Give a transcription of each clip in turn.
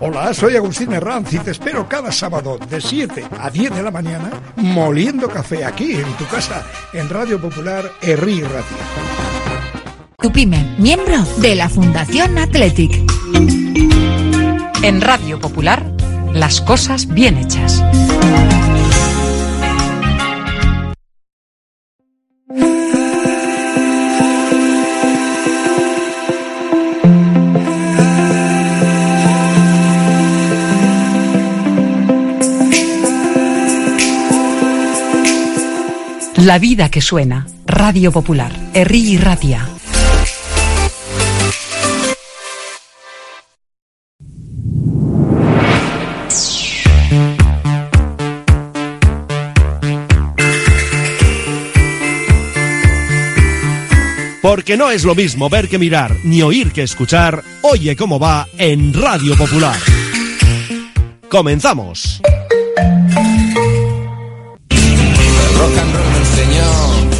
Hola, soy Agustín Herranz y te espero cada sábado de 7 a 10 de la mañana moliendo café aquí en tu casa en Radio Popular Herri Ratia. Tu pyme, miembro de la Fundación Athletic. En Radio Popular, las cosas bien hechas. La vida que suena. Radio Popular. Herri Ratia. Porque no es lo mismo ver que mirar, ni oír que escuchar. Oye cómo va en Radio Popular. Comenzamos.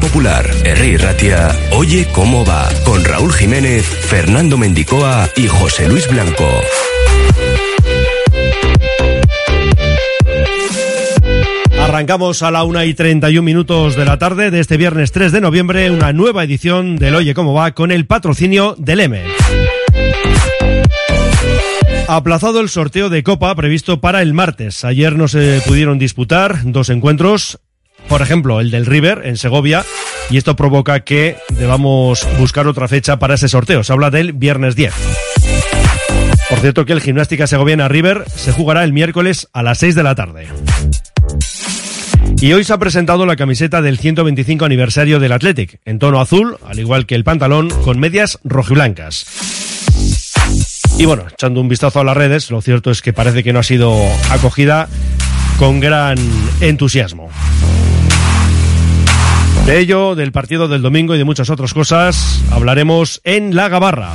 Popular, Herri Ratia, Oye cómo va, con Raúl Jiménez, Fernando Mendicoa y José Luis Blanco. Arrancamos a la una y 31 minutos de la tarde de este viernes 3 de noviembre, una nueva edición del Oye cómo va con el patrocinio del M. Aplazado el sorteo de Copa previsto para el martes. Ayer no se pudieron disputar dos encuentros, por ejemplo, el del River en Segovia, y esto provoca que debamos buscar otra fecha para ese sorteo. Se habla del viernes 10. Por cierto que el Gimnástica Segoviana River se jugará el miércoles a las 6 de la tarde. Y hoy se ha presentado la camiseta del 125 aniversario del Athletic, en tono azul, al igual que el pantalón, con medias rojiblancas. Y bueno, echando un vistazo a las redes, lo cierto es que parece que no ha sido acogida con gran entusiasmo. De ello, del partido del domingo y de muchas otras cosas, hablaremos en La Gabarra.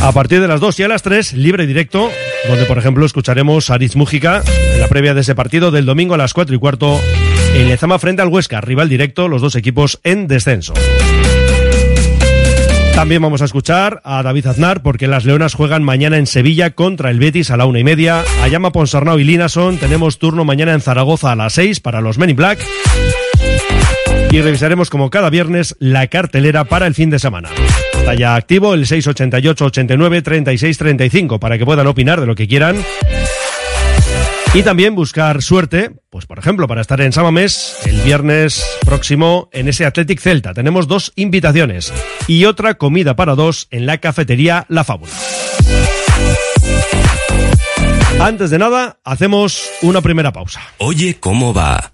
A partir de las 2 y a las 3, libre directo, donde por ejemplo escucharemos a Ariz Mújica en la previa de ese partido del domingo a las 4 y cuarto en Lezama frente al Huesca, rival directo, los dos equipos en descenso. También vamos a escuchar a David Aznar porque las Leonas juegan mañana en Sevilla contra el Betis a la una y media. A Llama Ponsarnau y Linason tenemos turno mañana en Zaragoza a las 6 para los Men in Black. Y revisaremos como cada viernes la cartelera para el fin de semana. Está ya activo el 688 89 36 35 para que puedan opinar de lo que quieran. Y también buscar suerte, pues por ejemplo, para estar en Samamés el viernes próximo en ese Athletic Celta. Tenemos dos invitaciones y otra comida para dos en la cafetería La Fábula. Antes de nada, hacemos una primera pausa. Oye cómo va.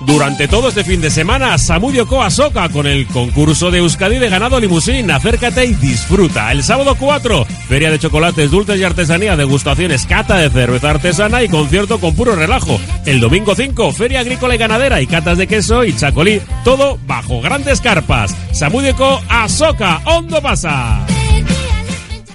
Durante todo este fin de semana, Samudio Coa Soca con el concurso de Euskadi de ganado limusín. Acércate y disfruta. El sábado 4, feria de chocolates, dulces y artesanía, degustaciones, cata de cerveza artesana y concierto con puro relajo. El domingo 5, feria agrícola y ganadera y catas de queso y chacolí. Todo bajo grandes carpas. Samudio Coa Soca, Hondo pasa.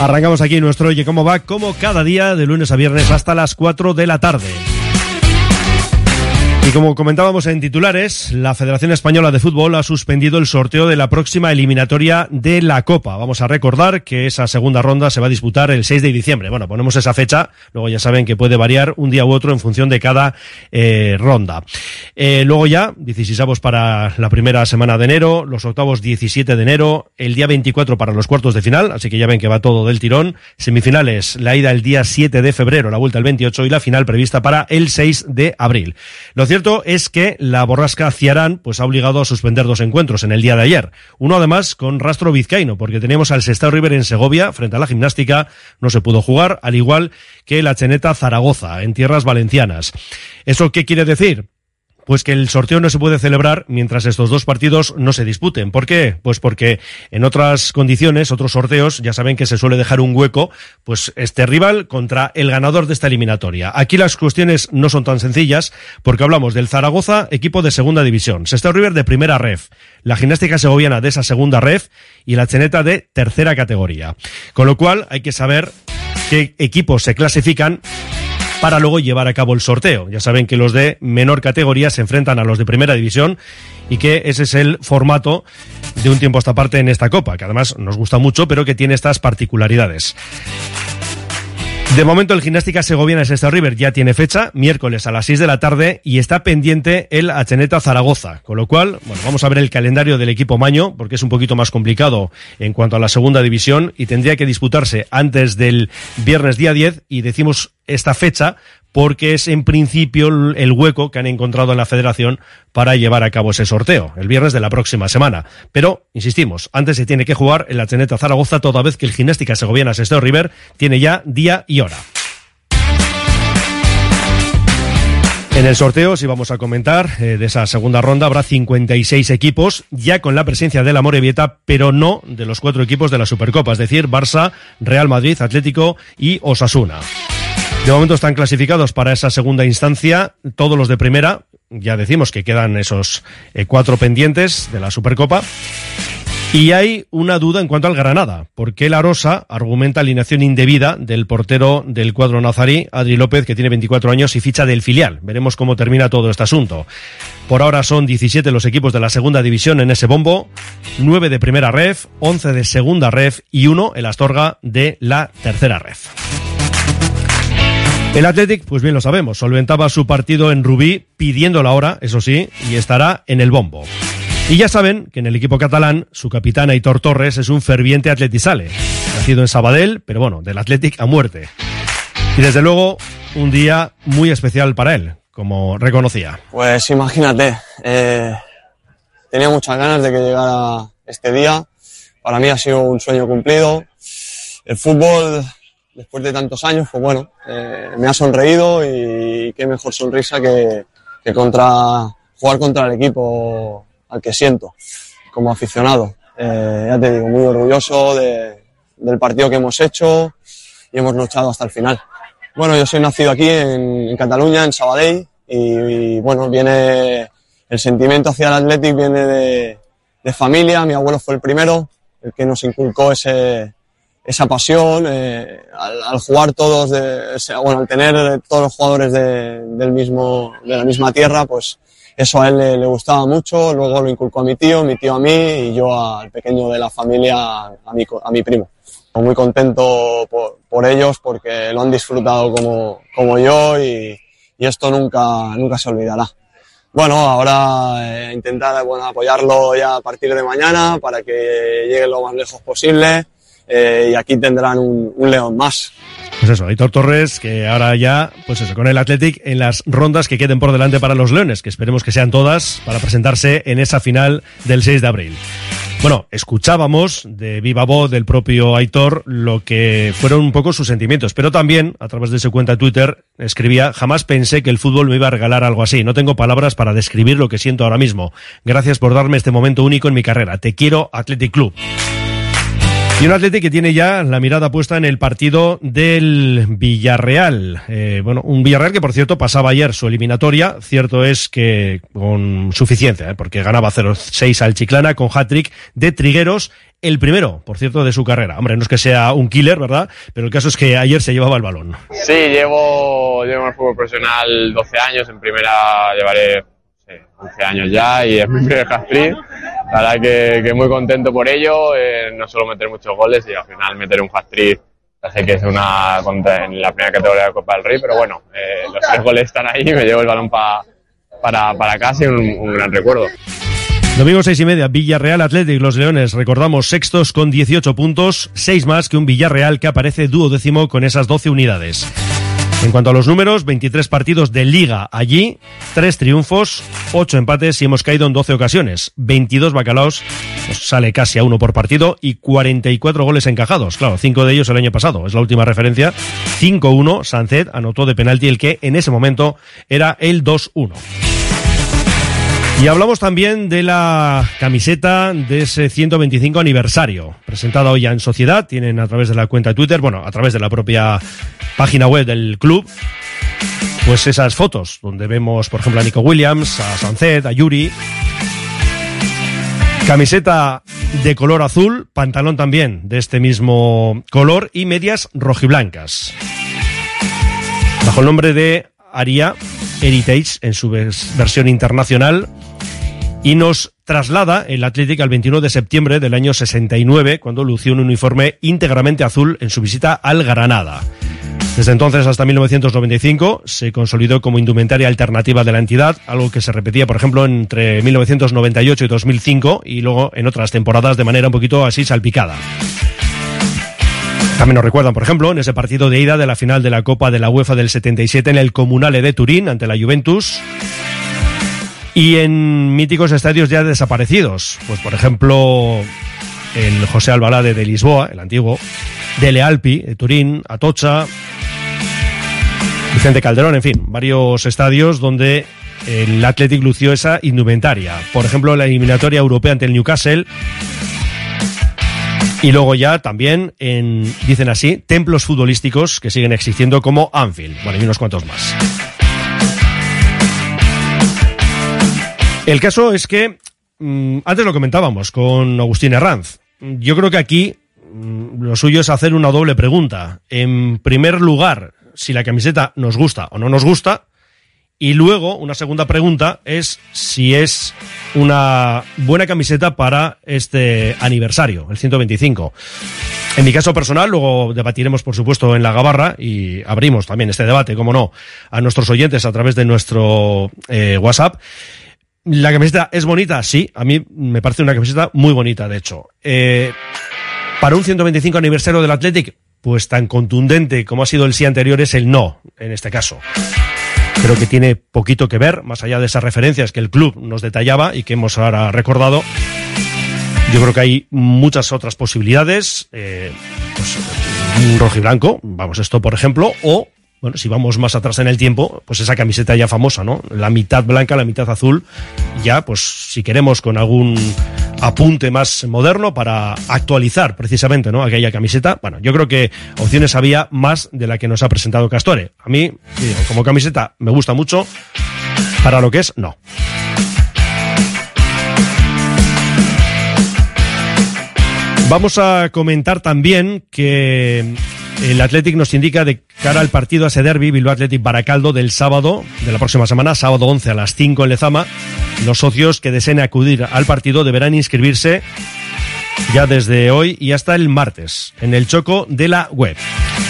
Arrancamos aquí nuestro Oye Cómo Va, como cada día, de lunes a viernes hasta las 4 de la tarde. Y como comentábamos en titulares, la Federación Española de Fútbol ha suspendido el sorteo de la próxima eliminatoria de la Copa. Vamos a recordar que esa segunda ronda se va a disputar el 6 de diciembre. Bueno, ponemos esa fecha, luego ya saben que puede variar un día u otro en función de cada eh, ronda. Eh, luego ya, 16 para la primera semana de enero, los octavos 17 de enero, el día 24 para los cuartos de final, así que ya ven que va todo del tirón. Semifinales, la ida el día 7 de febrero, la vuelta el 28 y la final prevista para el 6 de abril. Es que la borrasca Ciarán pues ha obligado a suspender dos encuentros en el día de ayer. Uno además con rastro vizcaíno, porque teníamos al Sestao River en Segovia frente a la gimnástica, no se pudo jugar, al igual que la Cheneta Zaragoza en tierras valencianas. ¿Eso qué quiere decir? Pues que el sorteo no se puede celebrar mientras estos dos partidos no se disputen. ¿Por qué? Pues porque en otras condiciones, otros sorteos, ya saben que se suele dejar un hueco, pues este rival contra el ganador de esta eliminatoria. Aquí las cuestiones no son tan sencillas porque hablamos del Zaragoza, equipo de segunda división, Sestao River de primera ref, la gimnástica segoviana de esa segunda ref y la Cheneta de tercera categoría. Con lo cual hay que saber qué equipos se clasifican para luego llevar a cabo el sorteo. Ya saben que los de menor categoría se enfrentan a los de primera división y que ese es el formato de un tiempo a esta parte en esta copa, que además nos gusta mucho, pero que tiene estas particularidades. De momento el Gimnástica Segoviana Sestao River ya tiene fecha, miércoles a las 6 de la tarde, y está pendiente el Acheneta Zaragoza, con lo cual, bueno, vamos a ver el calendario del equipo Maño, porque es un poquito más complicado en cuanto a la segunda división, y tendría que disputarse antes del viernes día 10, y decimos esta fecha porque es en principio el hueco que han encontrado en la federación para llevar a cabo ese sorteo, el viernes de la próxima semana. Pero, insistimos, antes se tiene que jugar en la Teneta Zaragoza toda vez que el Gimnástica Segoviana Sesteo River tiene ya día y hora. En el sorteo, si vamos a comentar, eh, de esa segunda ronda habrá 56 equipos, ya con la presencia de la Morevieta, pero no de los cuatro equipos de la Supercopa, es decir, Barça, Real Madrid, Atlético y Osasuna. De momento están clasificados para esa segunda instancia todos los de primera. Ya decimos que quedan esos eh, cuatro pendientes de la Supercopa. Y hay una duda en cuanto al Granada, porque la Rosa argumenta alineación indebida del portero del cuadro nazarí, Adri López, que tiene 24 años y ficha del filial. Veremos cómo termina todo este asunto. Por ahora son 17 los equipos de la segunda división en ese bombo, 9 de primera ref, 11 de segunda ref y 1 el Astorga de la tercera ref. El Athletic, pues bien lo sabemos, solventaba su partido en Rubí pidiendo la hora, eso sí, y estará en el bombo. Y ya saben que en el equipo catalán su capitán Aitor Torres es un ferviente atletizale, nacido en Sabadell, pero bueno, del Athletic a muerte. Y desde luego, un día muy especial para él, como reconocía. Pues imagínate, eh, tenía muchas ganas de que llegara este día. Para mí ha sido un sueño cumplido. El fútbol después de tantos años, pues bueno, eh, me ha sonreído y qué mejor sonrisa que, contra jugar contra el equipo al que siento como aficionado. Eh, ya te digo, muy orgulloso de, del partido que hemos hecho y hemos luchado hasta el final. Bueno, yo soy nacido aquí en, Cataluña, en Sabadell, y, y, bueno, viene el sentimiento hacia el Athletic viene de, de familia. Mi abuelo fue el primero, el que nos inculcó ese, esa pasión, eh, al, al, jugar todos, de, bueno, al tener todos los jugadores de, del mismo, de la misma tierra, pues eso a él le, le, gustaba mucho, luego lo inculcó a mi tío, mi tío a mí y yo al pequeño de la familia, a mi, a mi primo. Muy contento por, por ellos porque lo han disfrutado como, como yo y, y esto nunca, nunca se olvidará. bueno, ahora eh, intentar bueno, apoyarlo ya a partir de mañana para que llegue lo más lejos posible eh, y aquí tendrán un, un león más. Pues eso, Aitor Torres, que ahora ya, pues eso, con el Athletic en las rondas que queden por delante para los Leones, que esperemos que sean todas para presentarse en esa final del 6 de abril. Bueno, escuchábamos de viva voz del propio Aitor lo que fueron un poco sus sentimientos, pero también a través de su cuenta de Twitter escribía, jamás pensé que el fútbol me iba a regalar algo así, no tengo palabras para describir lo que siento ahora mismo. Gracias por darme este momento único en mi carrera. Te quiero, Athletic Club. Y un Atleti que tiene ya la mirada puesta en el partido del Villarreal. Eh, bueno, un Villarreal que, por cierto, pasaba ayer su eliminatoria. Cierto es que con suficiencia, eh, porque ganaba 0-6 al Chiclana con hat-trick de Trigueros, el primero, por cierto, de su carrera. Hombre, no es que sea un killer, ¿verdad? Pero el caso es que ayer se llevaba el balón. Sí, llevo, llevo en el fútbol profesional 12 años. En primera llevaré sí, 11 años ya y es mi primer hat-trick. La verdad que, que, muy contento por ello, eh, no solo meter muchos goles y al final meter un hat-trick, sé que es una en la primera categoría de Copa del Rey, pero bueno, eh, los tres goles están ahí, me llevo el balón pa, para, para casa un, un gran recuerdo. Domingo seis y media, Villarreal Athletic, los Leones, recordamos, sextos con 18 puntos, seis más que un Villarreal que aparece duodécimo con esas 12 unidades. En cuanto a los números, 23 partidos de liga allí, 3 triunfos, 8 empates y hemos caído en 12 ocasiones. 22 bacalaos, pues sale casi a uno por partido y 44 goles encajados. Claro, 5 de ellos el año pasado, es la última referencia. 5-1, Sancet anotó de penalti el que en ese momento era el 2-1. Y hablamos también de la camiseta de ese 125 aniversario, presentada hoy ya en Sociedad, tienen a través de la cuenta de Twitter, bueno, a través de la propia página web del club, pues esas fotos, donde vemos, por ejemplo, a Nico Williams, a Sancet, a Yuri. Camiseta de color azul, pantalón también de este mismo color y medias rojiblancas. Bajo el nombre de Aria Heritage en su versión internacional y nos traslada el Athletic al 21 de septiembre del año 69, cuando lució un uniforme íntegramente azul en su visita al Granada. Desde entonces hasta 1995 se consolidó como indumentaria alternativa de la entidad, algo que se repetía, por ejemplo, entre 1998 y 2005 y luego en otras temporadas de manera un poquito así salpicada. También nos recuerdan, por ejemplo, en ese partido de ida de la final de la Copa de la UEFA del 77 en el Comunale de Turín ante la Juventus, y en míticos estadios ya desaparecidos. Pues por ejemplo, el José Albalade de Lisboa, el antiguo, de Lealpi, de Turín, Atocha, Vicente Calderón, en fin, varios estadios donde el Athletic lució esa indumentaria. Por ejemplo, la eliminatoria europea ante el Newcastle. Y luego ya también en, dicen así, templos futbolísticos que siguen existiendo como Anfield. Bueno, y unos cuantos más. El caso es que, mmm, antes lo comentábamos con Agustín Herranz, yo creo que aquí mmm, lo suyo es hacer una doble pregunta. En primer lugar, si la camiseta nos gusta o no nos gusta. Y luego, una segunda pregunta es si es una buena camiseta para este aniversario, el 125. En mi caso personal, luego debatiremos, por supuesto, en la gabarra y abrimos también este debate, como no, a nuestros oyentes a través de nuestro eh, WhatsApp. La camiseta es bonita, sí. A mí me parece una camiseta muy bonita, de hecho. Eh, para un 125 aniversario del Athletic, pues tan contundente como ha sido el sí anterior es el no, en este caso. Creo que tiene poquito que ver, más allá de esas referencias que el club nos detallaba y que hemos ahora recordado. Yo creo que hay muchas otras posibilidades. Eh, pues, un rojo y blanco, vamos, esto por ejemplo, o bueno, si vamos más atrás en el tiempo, pues esa camiseta ya famosa, ¿no? La mitad blanca, la mitad azul, ya, pues si queremos con algún apunte más moderno para actualizar precisamente, ¿no? Aquella camiseta. Bueno, yo creo que opciones había más de la que nos ha presentado Castore. A mí, como camiseta me gusta mucho, para lo que es, no. Vamos a comentar también que el Athletic nos indica de cara al partido a ese derby Bilbao Athletic Baracaldo del sábado de la próxima semana, sábado 11 a las 5 en Lezama. Los socios que deseen acudir al partido deberán inscribirse ya desde hoy y hasta el martes en el Choco de la web.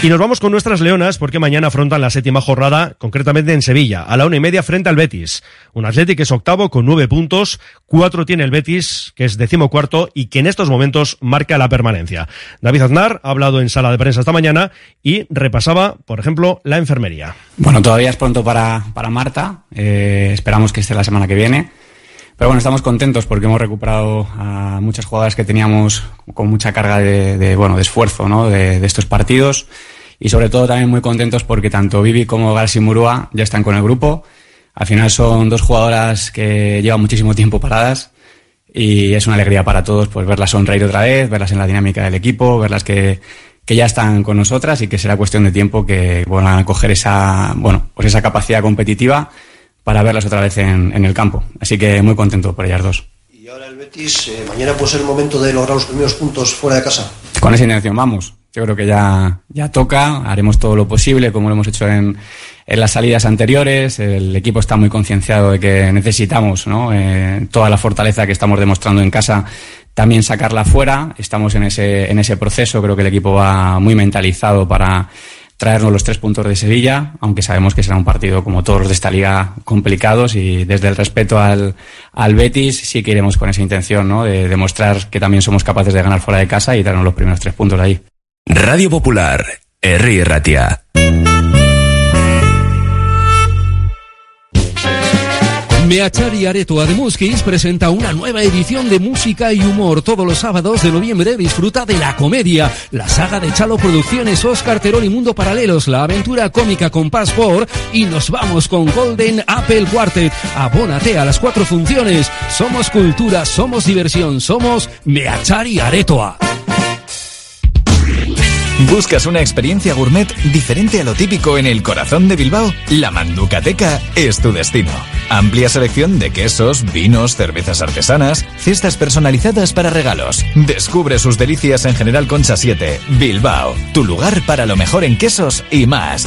Y nos vamos con nuestras leonas porque mañana afrontan la séptima jornada, concretamente en Sevilla, a la una y media frente al Betis. Un Atlético es octavo con nueve puntos, cuatro tiene el Betis, que es decimocuarto y que en estos momentos marca la permanencia. David Aznar ha hablado en sala de prensa esta mañana y repasaba, por ejemplo, la enfermería. Bueno, todavía es pronto para, para Marta, eh, esperamos que esté la semana que viene. Pero bueno, estamos contentos porque hemos recuperado a muchas jugadoras que teníamos con mucha carga de, bueno, de esfuerzo ¿no? de, estos partidos. Y sobre todo también muy contentos porque tanto Vivi como Garci Murúa ya están con el grupo. Al final son dos jugadoras que llevan muchísimo tiempo paradas y es una alegría para todos pues verlas sonreír otra vez, verlas en la dinámica del equipo, verlas que, que ya están con nosotras y que será cuestión de tiempo que vuelvan a coger esa, bueno, pues esa capacidad competitiva para verlas otra vez en, en el campo. Así que muy contento por ellas dos. Y ahora el Betis, eh, mañana puede ser el momento de lograr los primeros puntos fuera de casa. Con esa intención vamos. Yo creo que ya, ya toca, haremos todo lo posible como lo hemos hecho en, en las salidas anteriores. El equipo está muy concienciado de que necesitamos ¿no? Eh, toda la fortaleza que estamos demostrando en casa también sacarla fuera. Estamos en ese, en ese proceso, creo que el equipo va muy mentalizado para traernos los tres puntos de Sevilla, aunque sabemos que será un partido como todos los de esta liga complicados y desde el respeto al, al Betis sí que iremos con esa intención, ¿no? De demostrar que también somos capaces de ganar fuera de casa y traernos los primeros tres puntos ahí. Radio Popular, R. Ratia. Meachari Aretoa de Muskis presenta una nueva edición de música y humor todos los sábados de noviembre. Disfruta de la comedia, la saga de Chalo Producciones, Oscar Terón y Mundo Paralelos, la aventura cómica con Passport y nos vamos con Golden Apple Quartet. Abónate a las cuatro funciones. Somos cultura, somos diversión, somos Meachari Aretoa. ¿Buscas una experiencia gourmet diferente a lo típico en el corazón de Bilbao? La Manducateca es tu destino. Amplia selección de quesos, vinos, cervezas artesanas, cestas personalizadas para regalos. Descubre sus delicias en General Concha 7, Bilbao, tu lugar para lo mejor en quesos y más.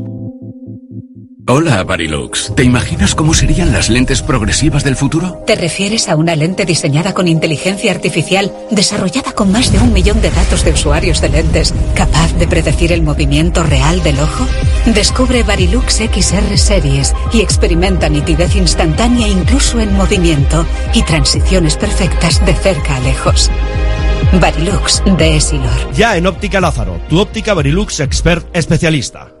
Hola, Barilux. ¿Te imaginas cómo serían las lentes progresivas del futuro? ¿Te refieres a una lente diseñada con inteligencia artificial, desarrollada con más de un millón de datos de usuarios de lentes, capaz de predecir el movimiento real del ojo? Descubre Barilux XR Series y experimenta nitidez instantánea incluso en movimiento y transiciones perfectas de cerca a lejos. Barilux de Esilor. Ya en Óptica Lázaro, tu óptica Barilux Expert especialista.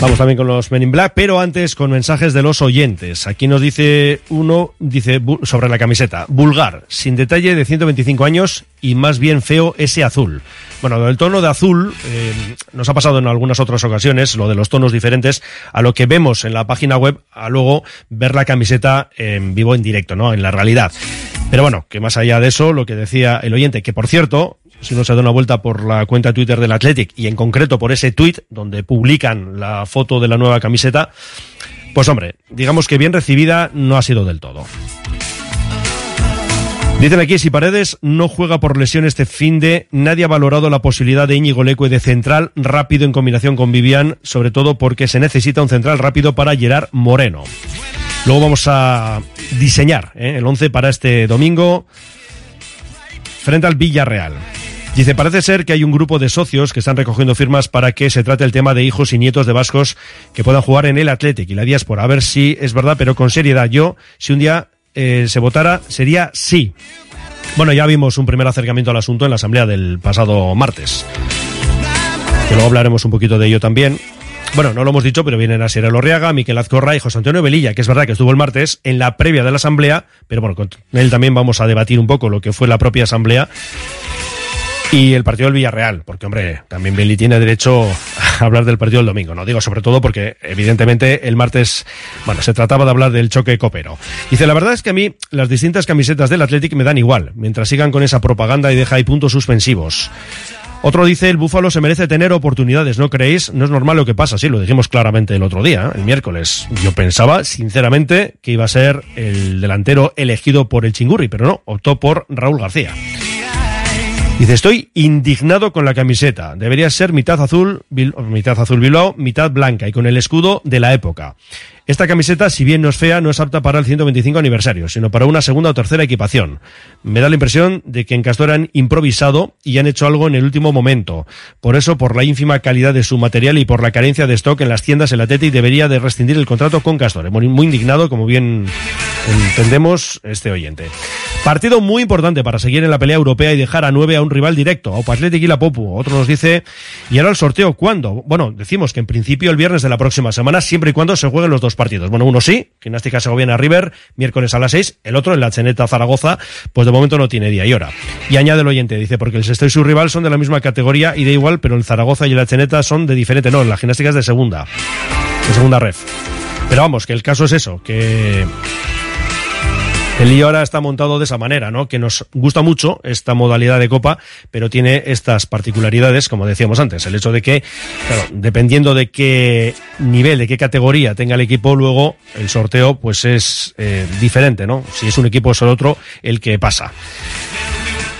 Vamos también con los Men in Black, pero antes con mensajes de los oyentes. Aquí nos dice uno, dice sobre la camiseta, vulgar, sin detalle de 125 años y más bien feo ese azul. Bueno, el tono de azul eh, nos ha pasado en algunas otras ocasiones, lo de los tonos diferentes, a lo que vemos en la página web, a luego ver la camiseta en vivo, en directo, ¿no? En la realidad. Pero bueno, que más allá de eso, lo que decía el oyente, que por cierto, si uno se da una vuelta por la cuenta Twitter del Athletic y en concreto por ese tweet donde publican la foto de la nueva camiseta, pues hombre, digamos que bien recibida no ha sido del todo. Dicen aquí, si Paredes no juega por lesión este fin de, nadie ha valorado la posibilidad de Íñigo Leque de central rápido en combinación con Vivian, sobre todo porque se necesita un central rápido para Gerard Moreno. Luego vamos a diseñar ¿eh? el 11 para este domingo frente al Villarreal. Dice, parece ser que hay un grupo de socios que están recogiendo firmas para que se trate el tema de hijos y nietos de vascos que puedan jugar en el Athletic y la diáspora. A ver si es verdad, pero con seriedad. Yo, si un día eh, se votara, sería sí. Bueno, ya vimos un primer acercamiento al asunto en la asamblea del pasado martes. Que luego hablaremos un poquito de ello también. Bueno, no lo hemos dicho, pero vienen a ser el Orriaga, Miquel Azcorra y José Antonio Velilla, que es verdad que estuvo el martes en la previa de la asamblea, pero bueno, con él también vamos a debatir un poco lo que fue la propia asamblea Y el partido del Villarreal, porque hombre, también Beli tiene derecho hablar del partido del domingo, no digo sobre todo porque evidentemente el martes, bueno, se trataba de hablar del choque copero. Dice, la verdad es que a mí las distintas camisetas del Athletic me dan igual, mientras sigan con esa propaganda y deja ahí puntos suspensivos. Otro dice, el Búfalo se merece tener oportunidades, ¿no creéis? No es normal lo que pasa, sí, lo dijimos claramente el otro día, el miércoles. Yo pensaba, sinceramente, que iba a ser el delantero elegido por el Chingurri, pero no, optó por Raúl García. Dice, estoy indignado con la camiseta. Debería ser mitad azul, mitad azul Bilbao, mitad blanca y con el escudo de la época. Esta camiseta, si bien no es fea, no es apta para el 125 aniversario, sino para una segunda o tercera equipación. Me da la impresión de que en Castor han improvisado y han hecho algo en el último momento. Por eso, por la ínfima calidad de su material y por la carencia de stock en las tiendas, el Atleti debería de rescindir el contrato con Castor. Muy, muy indignado, como bien entendemos este oyente. Partido muy importante para seguir en la pelea europea y dejar a nueve a un rival directo, a Athletic y la Popu. Otro nos dice, ¿y ahora el sorteo cuándo? Bueno, decimos que en principio el viernes de la próxima semana, siempre y cuando se jueguen los dos partidos. Bueno, uno sí, Gimnástica Segoviana River, miércoles a las 6, el otro, en la Cheneta Zaragoza, pues de momento no tiene día y hora. Y añade el oyente, dice, porque el Sexto y su rival son de la misma categoría y da igual, pero el Zaragoza y la Cheneta son de diferente, no, la Gimnástica es de segunda, de segunda ref. Pero vamos, que el caso es eso, que el lío ahora está montado de esa manera, ¿no? Que nos gusta mucho esta modalidad de copa, pero tiene estas particularidades, como decíamos antes. El hecho de que, claro, dependiendo de qué nivel, de qué categoría tenga el equipo, luego el sorteo, pues es eh, diferente, ¿no? Si es un equipo o el otro el que pasa.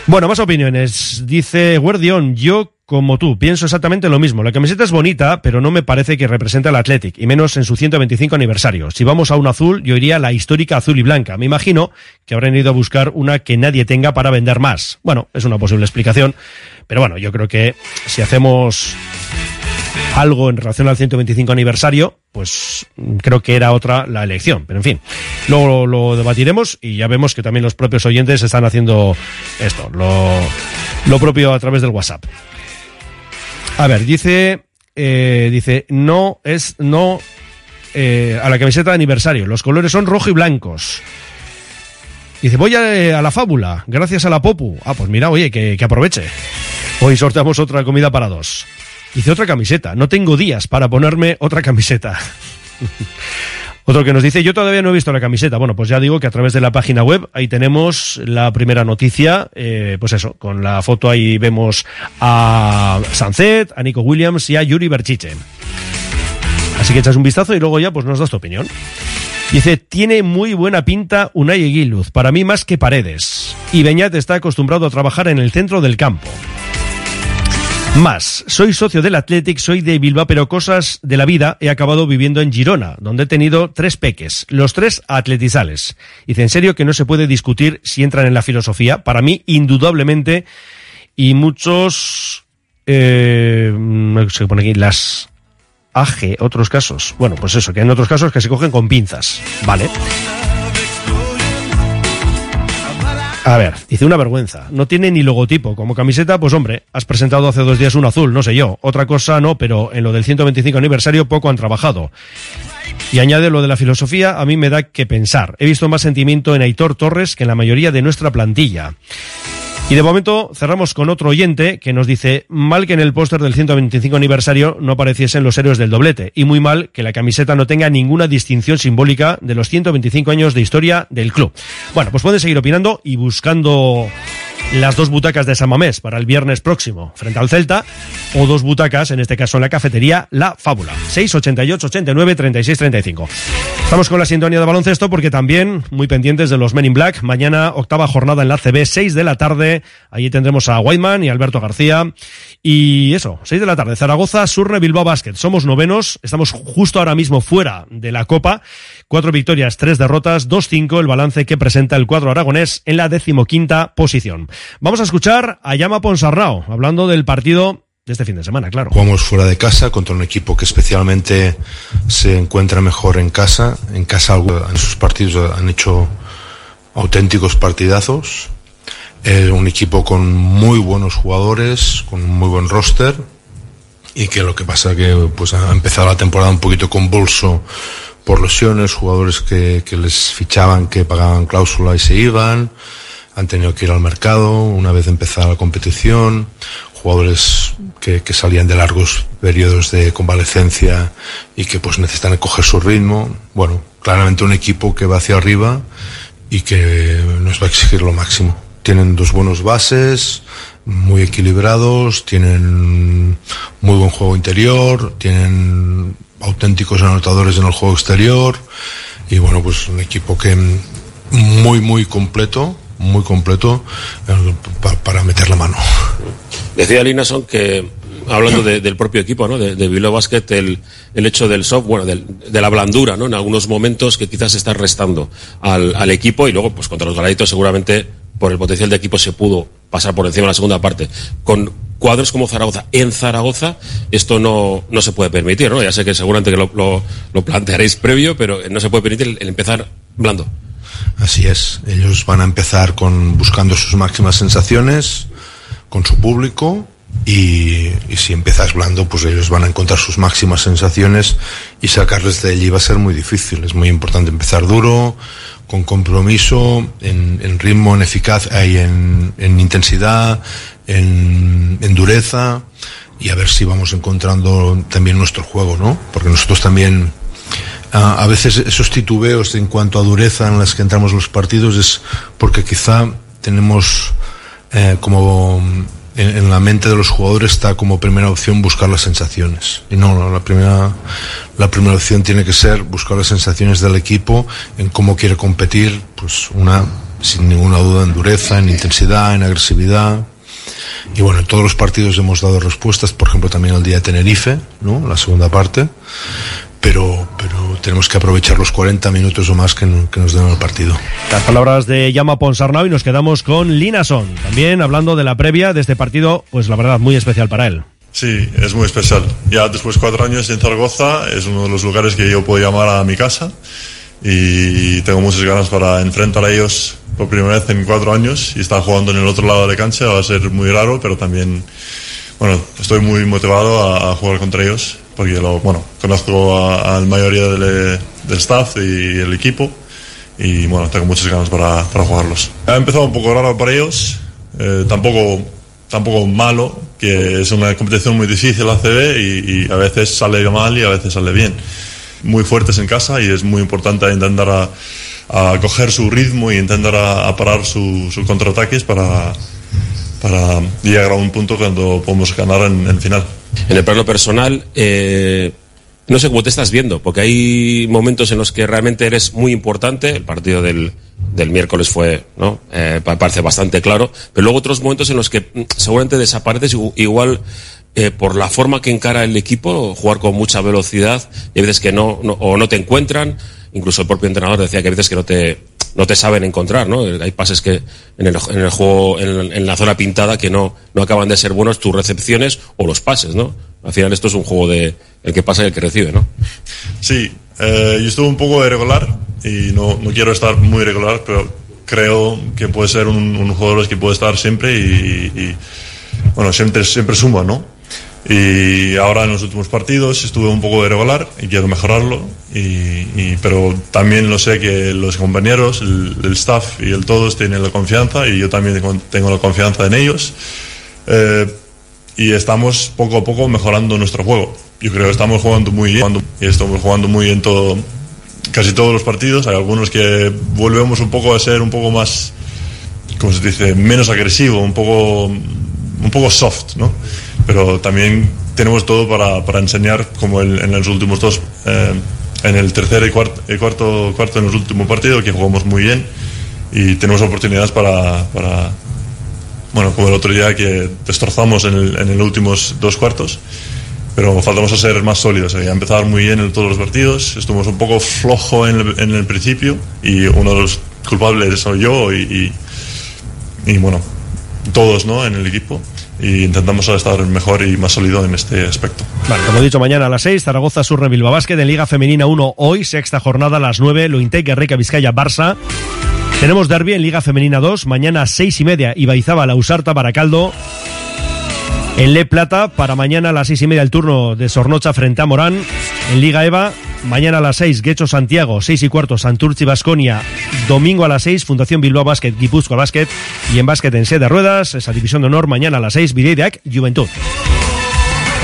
Bueno, más opiniones. Dice Guardión, yo como tú, pienso exactamente lo mismo. La camiseta es bonita, pero no me parece que represente al Athletic, y menos en su 125 aniversario. Si vamos a un azul, yo iría a la histórica azul y blanca. Me imagino que habrán ido a buscar una que nadie tenga para vender más. Bueno, es una posible explicación, pero bueno, yo creo que si hacemos algo en relación al 125 aniversario, pues creo que era otra la elección. Pero en fin, luego lo, debatiremos y ya vemos que también los propios oyentes están haciendo esto, lo, lo propio a través del WhatsApp. A ver, dice, eh, dice, no es, no, eh, a la camiseta de aniversario. Los colores son rojo y blancos. Dice, voy a, la fábula, gracias a la Popu. Ah, pues mira, oye, que, que aproveche. Hoy sorteamos otra comida para dos. Dice otra camiseta. No tengo días para ponerme otra camiseta. Otro que nos dice, yo todavía no he visto la camiseta. Bueno, pues ya digo que a través de la página web, ahí tenemos la primera noticia, eh, pues eso, con la foto ahí vemos a Sancet, a Nico Williams y a Yuri Berchiche. Así que echas un vistazo y luego ya pues nos das tu opinión. Dice, tiene muy buena pinta Unai Eguiluz, para mí más que Paredes. Y Beñat está acostumbrado a trabajar en el centro del campo. Más, soy socio del Athletic, soy de Bilbao, pero cosas de la vida he acabado viviendo en Girona, donde he tenido tres peques, los tres atletizales. Dice, en serio que no se puede discutir si entran en la filosofía. Para mí, indudablemente, y muchos, eh, se pone aquí, las AG, otros casos. Bueno, pues eso, que en otros casos que se cogen con pinzas, ¿vale? A ver, dice una vergüenza. No tiene ni logotipo. Como camiseta, pues hombre, has presentado hace dos días un azul, no sé yo. Otra cosa no, pero en lo del 125 aniversario poco han trabajado. Y añade lo de la filosofía, a mí me da que pensar. He visto más sentimiento en Aitor Torres que en la mayoría de nuestra plantilla. Y de momento cerramos con otro oyente que nos dice, mal que en el póster del 125 aniversario no apareciesen los héroes del doblete, y muy mal que la camiseta no tenga ninguna distinción simbólica de los 125 años de historia del club. Bueno, pues pueden seguir opinando y buscando las dos butacas de San Mamés para el viernes próximo frente al Celta o dos butacas, en este caso en la cafetería La Fábula. 688 89 36 35. Estamos con la sintonía de baloncesto porque también muy pendientes de los Men in Black. Mañana octava jornada en la CB, 6 de la tarde. Allí tendremos a Whiteman y Alberto García. Y eso, 6 de la tarde, Zaragoza, Surne, Bilbao Basket. Somos novenos, estamos justo ahora mismo fuera de la Copa. Cuatro victorias, tres derrotas, dos cinco el balance que presenta el cuadro aragonés en la decimoquinta posición. Vamos a escuchar a Llama Ponsarrao, hablando del partido de este fin de semana, claro. Jugamos fuera de casa contra un equipo que especialmente se encuentra mejor en casa. En casa en sus partidos han hecho auténticos partidazos. Es un equipo con muy buenos jugadores, con un muy buen roster y que lo que pasa que pues ha empezado la temporada un poquito convulso por lesiones, jugadores que, que les fichaban, que pagaban cláusula y se iban han tenido que ir al mercado una vez empezada la competición, jugadores que, que, salían de largos periodos de convalecencia y que pues necesitan coger su ritmo. Bueno, claramente un equipo que va hacia arriba y que nos va a exigir lo máximo. Tienen dos buenos bases, muy equilibrados, tienen muy buen juego interior, tienen auténticos anotadores en el juego exterior y bueno, pues un equipo que muy, muy completo, muy completo eh, para, meter la mano. Decía Linason que hablando de, del propio equipo, ¿no? De, de Bilbao Basket, el, el, hecho del software, del, de la blandura, ¿no? En algunos momentos que quizás está restando al, al, equipo y luego, pues contra los galaditos seguramente por el potencial de equipo se pudo pasar por encima de la segunda parte. Con cuadros como Zaragoza en Zaragoza, esto no, no se puede permitir, ¿no? Ya sé que seguramente que lo, lo, lo plantearéis previo, pero no se puede permitir el, empezar blando. Así es, ellos van a empezar con buscando sus máximas sensaciones con su público y, y, si empiezas blando, pues ellos van a encontrar sus máximas sensaciones y sacarles de allí va a ser muy difícil. Es muy importante empezar duro, con compromiso, en, en ritmo, en eficacia y en, en intensidad, en, en, dureza y a ver si vamos encontrando también nuestro juego, ¿no? Porque nosotros también a, a veces esos titubeos en cuanto a dureza en las que entramos los partidos es porque quizá tenemos eh, como en, la mente de los jugadores está como primera opción buscar las sensaciones. Y no, no, la primera, la primera opción tiene que ser buscar las sensaciones del equipo en cómo quiere competir, pues una, sin ninguna duda, en dureza, en intensidad, en agresividad. Y bueno, en todos los partidos hemos dado respuestas, por ejemplo, también el día de Tenerife, ¿no? La segunda parte pero, pero tenemos que aprovechar los 40 minutos o más que, que nos den el partido. Las palabras de Llama Ponsarnau y nos quedamos con Linason, también hablando de la previa de este partido, pues la verdad muy especial para él. Sí, es muy especial. Ya después de cuatro años en Zaragoza es uno de los lugares que yo puedo llamar a mi casa y tengo muchas ganas para enfrentar a ellos por primera vez en cuatro años y estar jugando en el otro lado de la cancha va a ser muy raro, pero también, bueno, estoy muy motivado a, a jugar contra ellos porque lo, bueno, conozco a la mayoría del, del, staff y el equipo y bueno, tengo muchas ganas para, para jugarlos. Ha empezado un poco raro para ellos, eh, tampoco, tampoco malo, que es una competición muy difícil la CB y, y, a veces sale mal y a veces sale bien. Muy fuertes en casa y es muy importante intentar a, a coger su ritmo y intentar a, a parar sus su contraataques para, para llegar a un punto cuando podemos ganar en, en final. En el plano personal, eh, no sé cómo te estás viendo, porque hay momentos en los que realmente eres muy importante. El partido del, miércoles fue, ¿no? Eh, parece bastante claro. Pero luego otros momentos en los que mm, seguramente desapareces igual eh, por la forma que encara el equipo, jugar con mucha velocidad, y hay veces que no, no, o no te encuentran. Incluso el propio entrenador decía que hay veces que no te, no te saben encontrar, ¿no? Hay pases que en el, en el juego, en, en, la zona pintada, que no, no acaban de ser buenos tus recepciones o los pases, ¿no? Al final esto es un juego de el que pasa y el que recibe, ¿no? Sí, eh, yo estuve un poco irregular y no, no quiero estar muy regular, pero creo que puede ser un, un jugador que puede estar siempre y, y, bueno, siempre, siempre suma, ¿no? Y ahora en los últimos partidos estuve un poco irregular y quiero mejorarlo. Y, y, pero también lo sé que los compañeros, el, el, staff y el todos tienen la confianza y yo también tengo la confianza en ellos. Eh, y estamos poco a poco mejorando nuestro juego. Yo creo que estamos jugando muy bien y estamos jugando muy bien todo, casi todos los partidos. Hay algunos que volvemos un poco a ser un poco más, ¿cómo se dice?, menos agresivo, un poco, un poco soft, ¿no? Pero también tenemos todo para, para enseñar como el, en los últimos dos, eh, en el tercer y cuarto, y cuarto, cuarto en los últimos partidos, que jugamos muy bien y tenemos oportunidades para, para bueno, como el otro día que destrozamos en el, en los últimos dos cuartos, pero faltamos a ser más sólidos, eh, a empezar muy bien en todos los partidos, estuvimos un poco flojo en el, en el principio y uno de los culpables soy yo y, y, y bueno, todos ¿no? en el equipo y intentamos estar mejor y más sólido en este aspecto. Vale, como he dicho, mañana a las 6, Zaragoza Surre Bilbao Basket en Liga Femenina 1 hoy, sexta jornada a las 9, Lointec, Guerreca, Vizcaya, Barça. Tenemos derby en Liga Femenina 2, mañana a 6 y media, Ibaizaba, Lausarta, Baracaldo. En Le Plata, para mañana a las 6 y media el turno de Sornocha frente a Morán. En Liga EVA, mañana a las 6, Guecho Santiago, 6 y cuarto, Santurci Basconia, domingo a las 6, Fundación Bilbao Basket, Guipúzcoa Basket, y en básquet en sede de ruedas, esa división de honor, mañana a las 6, Videideac, Juventud.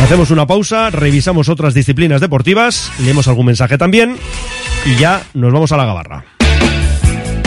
Hacemos una pausa, revisamos otras disciplinas deportivas, leemos algún mensaje también, y ya nos vamos a la gabarra.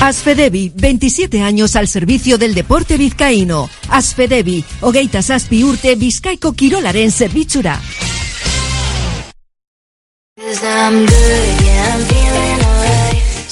Asfedevi, 27 años al servicio del deporte vizcaíno. Asfedevi, hogeita zazpi urte bizkaiko kirolaren zerbitzura.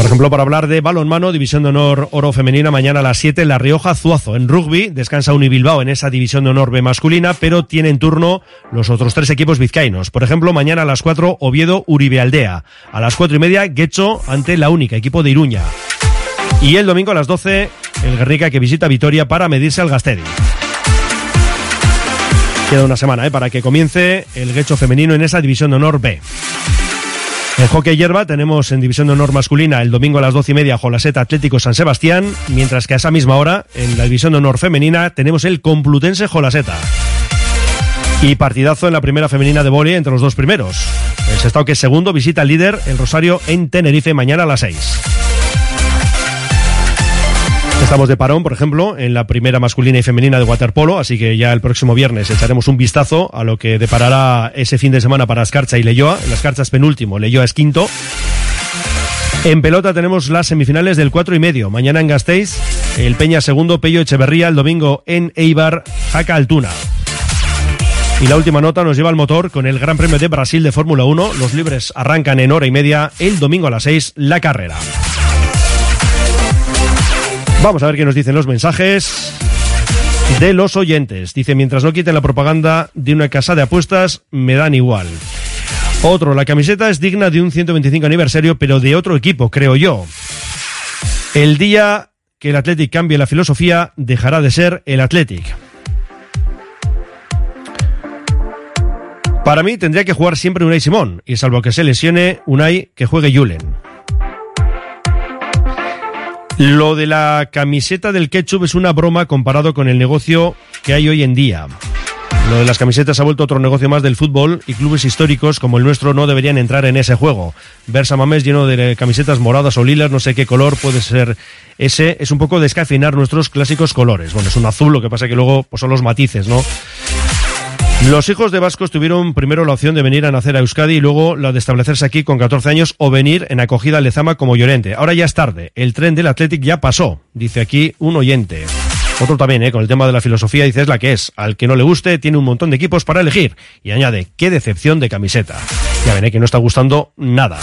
Por ejemplo, para hablar de balonmano, División de Honor Oro Femenina, mañana a las 7 en La Rioja, Zuazo. En rugby, descansa Unibilbao en esa División de Honor B masculina, pero tienen turno los otros tres equipos vizcaínos. Por ejemplo, mañana a las 4, Oviedo Uribe Aldea. A las 4 y media, Guecho ante la única, equipo de Iruña. Y el domingo a las 12, el Guerrica que visita Vitoria para medirse al Gasteri. Queda una semana ¿eh? para que comience el Guecho femenino en esa División de Honor B. En hockey hierba tenemos en División de Honor masculina el domingo a las doce y media Jolaseta Atlético San Sebastián, mientras que a esa misma hora en la División de Honor femenina tenemos el Complutense Jolaseta. Y partidazo en la primera femenina de vóley entre los dos primeros. El Sestao que es segundo visita al líder el Rosario en Tenerife mañana a las seis. Estamos de parón, por ejemplo, en la primera masculina y femenina de waterpolo, así que ya el próximo viernes echaremos un vistazo a lo que deparará ese fin de semana para Escarcha y Leyoa. En las carchas penúltimo, Leyoa es quinto. En pelota tenemos las semifinales del cuatro y medio. Mañana en Gasteiz, el Peña segundo, Pello Echeverría, el domingo en Eibar, Jaca Altuna. Y la última nota nos lleva al motor con el Gran Premio de Brasil de Fórmula 1. Los libres arrancan en hora y media el domingo a las 6 la carrera. Vamos a ver qué nos dicen los mensajes de los oyentes. Dice, mientras no quiten la propaganda de una casa de apuestas, me dan igual. Otro, la camiseta es digna de un 125 aniversario, pero de otro equipo, creo yo. El día que el Athletic cambie la filosofía, dejará de ser el Athletic. Para mí tendría que jugar siempre Unai Simón, y salvo que se lesione Unai, que juegue Julen. Lo de la camiseta del ketchup es una broma comparado con el negocio que hay hoy en día. Lo de las camisetas ha vuelto otro negocio más del fútbol y clubes históricos como el nuestro no deberían entrar en ese juego. Versa Mamés lleno de camisetas moradas o lilas, no sé qué color puede ser ese, es un poco descafeinar nuestros clásicos colores. Bueno, es un azul, lo que pasa que luego pues, son los matices, ¿no? Los hijos de Vascos tuvieron primero la opción de venir a nacer a Euskadi y luego la de establecerse aquí con 14 años o venir en acogida a Lezama como Llorente. Ahora ya es tarde, el tren del Athletic ya pasó, dice aquí un oyente. Otro también, ¿eh? con el tema de la filosofía, dice es la que es. Al que no le guste, tiene un montón de equipos para elegir. Y añade, qué decepción de camiseta. Ya ven, ¿eh? que no está gustando nada.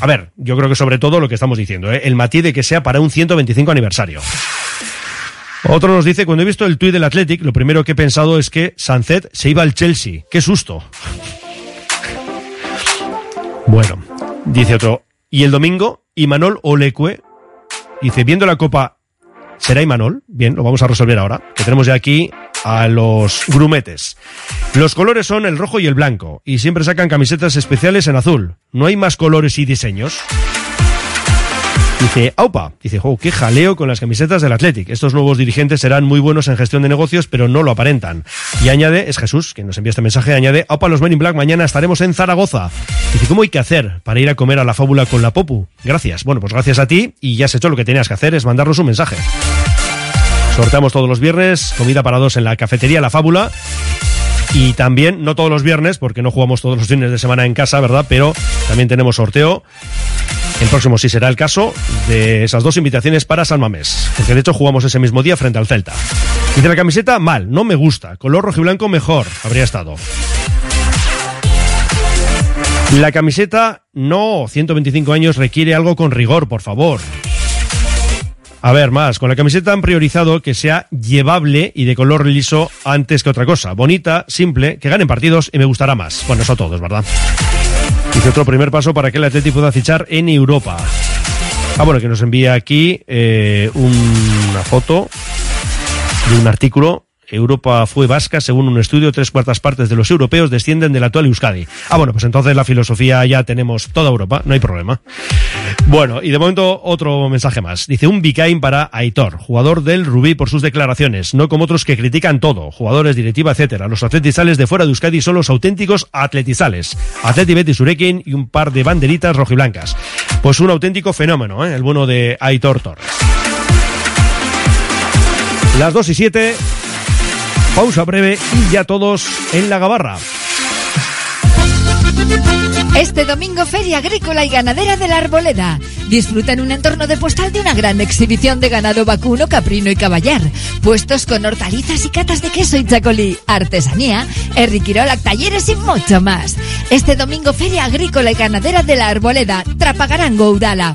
A ver, yo creo que sobre todo lo que estamos diciendo, ¿eh? el matiz de que sea para un 125 aniversario. Otro nos dice, cuando he visto el tuit del Athletic, lo primero que he pensado es que Sancet se iba al Chelsea. ¡Qué susto! Bueno, dice otro, y el domingo, Imanol Olecue, dice, viendo la Copa, ¿será Imanol? Bien, lo vamos a resolver ahora, que tenemos ya aquí a los grumetes. Los colores son el rojo y el blanco, y siempre sacan camisetas especiales en azul. ¿No hay más colores y diseños? Dice, aupa, dice, jo, qué jaleo con las camisetas del Athletic. Estos nuevos dirigentes serán muy buenos en gestión de negocios, pero no lo aparentan. Y añade, es Jesús, que nos envía este mensaje, añade, aupa, los Men in Black, mañana estaremos en Zaragoza. Dice, ¿cómo hay que hacer para ir a comer a la fábula con la Popu? Gracias. Bueno, pues gracias a ti, y ya has hecho lo que tenías que hacer, es mandarnos un mensaje. Sorteamos todos los viernes, comida para dos en la cafetería La Fábula. Y también, no todos los viernes, porque no jugamos todos los fines de semana en casa, ¿verdad? Pero también tenemos sorteo. El próximo sí será el caso de esas dos invitaciones para San Mamés. Porque de hecho jugamos ese mismo día frente al Celta. Dice la camiseta, mal, no me gusta. Color rojo y blanco, mejor. Habría estado. La camiseta, no, 125 años requiere algo con rigor, por favor. A ver, más, con la camiseta han priorizado que sea llevable y de color liso antes que otra cosa. Bonita, simple, que ganen partidos y me gustará más. Bueno, eso a todos, ¿verdad? Dice otro primer paso para que el Atleti pueda fichar en Europa. Ah, bueno, que nos envía aquí eh, una foto de un artículo Europa fue vasca, según un estudio, tres cuartas partes de los europeos descienden del actual Euskadi. Ah, bueno, pues entonces la filosofía ya tenemos toda Europa, no hay problema. Bueno, y de momento otro mensaje más. Dice un Bicain para Aitor, jugador del Rubí por sus declaraciones, no como otros que critican todo, jugadores, directiva, etcétera. Los atletizales de fuera de Euskadi son los auténticos atletizales. Atleti Betis Urekin y un par de banderitas rojiblancas. Pues un auténtico fenómeno, ¿eh? el bueno de Aitor Torres. Las 2 y 7, pausa breve y ya todos en la gabarra. Este domingo Feria Agrícola y Ganadera de la Arboleda. Disfruta un entorno de postal de una gran exhibición de ganado vacuno, caprino y caballar. Puestos con hortalizas y catas de queso y chacolí, artesanía, erriquirolac, talleres y mucho más. Este domingo Feria Agrícola y Ganadera de la Arboleda, Trapagarango, Udala.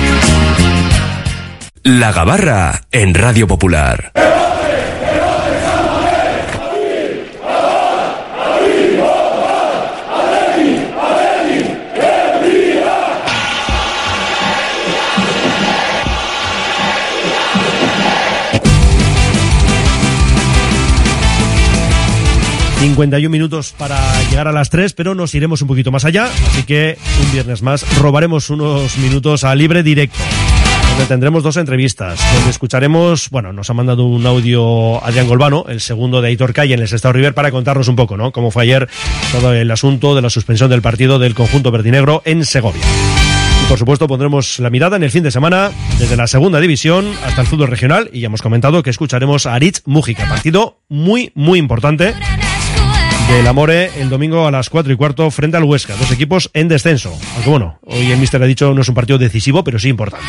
La Gabarra en Radio Popular. 51 minutos para llegar a las 3, pero nos iremos un poquito más allá, así que un viernes más robaremos unos minutos a libre directo. Donde tendremos dos entrevistas, donde escucharemos, bueno, nos ha mandado un audio Adrián Golbano, el segundo de Aitor Calle en el Estado River, para contarnos un poco, ¿no? Cómo fue ayer todo el asunto de la suspensión del partido del conjunto verdinegro en Segovia. Y por supuesto pondremos la mirada en el fin de semana desde la segunda división hasta el fútbol regional y ya hemos comentado que escucharemos a Aritz Mújica, partido muy, muy importante del Amore el domingo a las 4 y cuarto frente al Huesca, dos equipos en descenso. Aunque bueno, hoy el Mister ha dicho no es un partido decisivo, pero sí importante.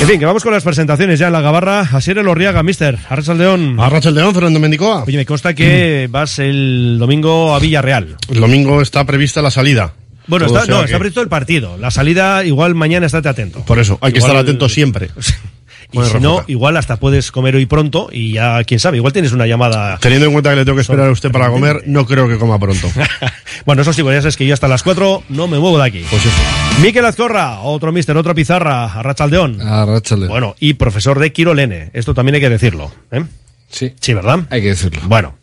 En fin, que vamos con las presentaciones ya en la Gabarra. Asier Elorriaga, Mister, Arrachaldeón. Arrachaldeón, Fernando Mendicoa. Oye, me consta que vas el domingo a Villarreal. El domingo está prevista la salida. Bueno, está, no, que- está previsto el partido. La salida, igual mañana estate atento. Por eso, hay que estar atento siempre. Y Buena si no, igual hasta puedes comer hoy pronto y ya, quién sabe, igual tienes una llamada. Teniendo en cuenta que le tengo que esperar a usted para comer, no creo que coma pronto. Bueno, eso sí, pues ya sabes que yo hasta las 4 no me muevo de aquí. Pues eso. Miquel Azcorra, otro mister, otra pizarra, Arrachaldeón. Arrachaldeón. Bueno, y profesor de Quirolene. Esto también hay que decirlo. ¿eh? Sí. Sí, ¿verdad? Hay que decirlo. Bueno.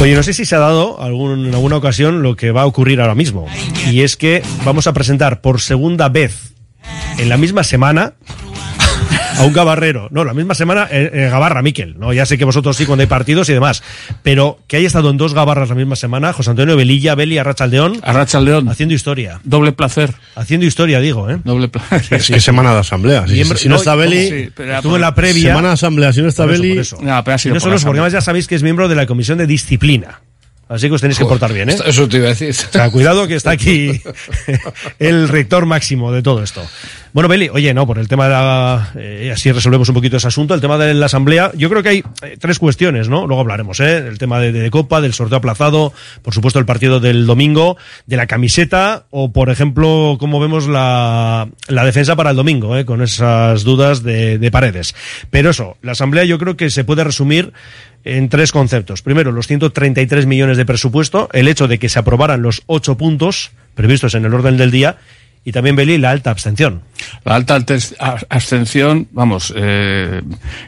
Oye, no sé si se ha dado algún- en alguna ocasión lo que va a ocurrir ahora mismo. Y es que vamos a presentar por segunda vez en la misma semana a un gabarrero. No, la misma semana eh, eh, Gabarra, Miquel. No, ya sé que vosotros sí cuando hay partidos y demás. Pero que haya estado en dos gabarras la misma semana, José Antonio Velilla, Beli, Arrachaldeón. Arrachaldeón. Haciendo historia. Doble placer. Haciendo historia, digo, ¿eh? Doble placer. Es que semana de asamblea. Si, si no, no, está Beli, Sí, Estuvo en la previa. semana de asamblea. Si no está Beli. No, pero ha sido no por solo porque además ya sabéis que es miembro de la Comisión de Disciplina. Así que os tenéis que portar bien, ¿eh? Eso te iba a decir. O sea, cuidado que está aquí el rector máximo de todo esto. Bueno, Beli, oye, no, por el tema de la... eh, así resolvemos un poquito ese asunto. El tema de la asamblea, yo creo que hay eh, tres cuestiones, ¿no? Luego hablaremos, ¿eh? El tema de, de Copa, del sorteo aplazado, por supuesto el partido del domingo, de la camiseta o, por ejemplo, cómo vemos la, la defensa para el domingo, ¿eh? Con esas dudas de, de paredes. Pero eso, la asamblea yo creo que se puede resumir en tres conceptos. Primero, los 133 millones de presupuesto, el hecho de que se aprobaran los ocho puntos previstos en el orden del día y también, Beli, la alta abstención. La alta abstención, vamos, eh,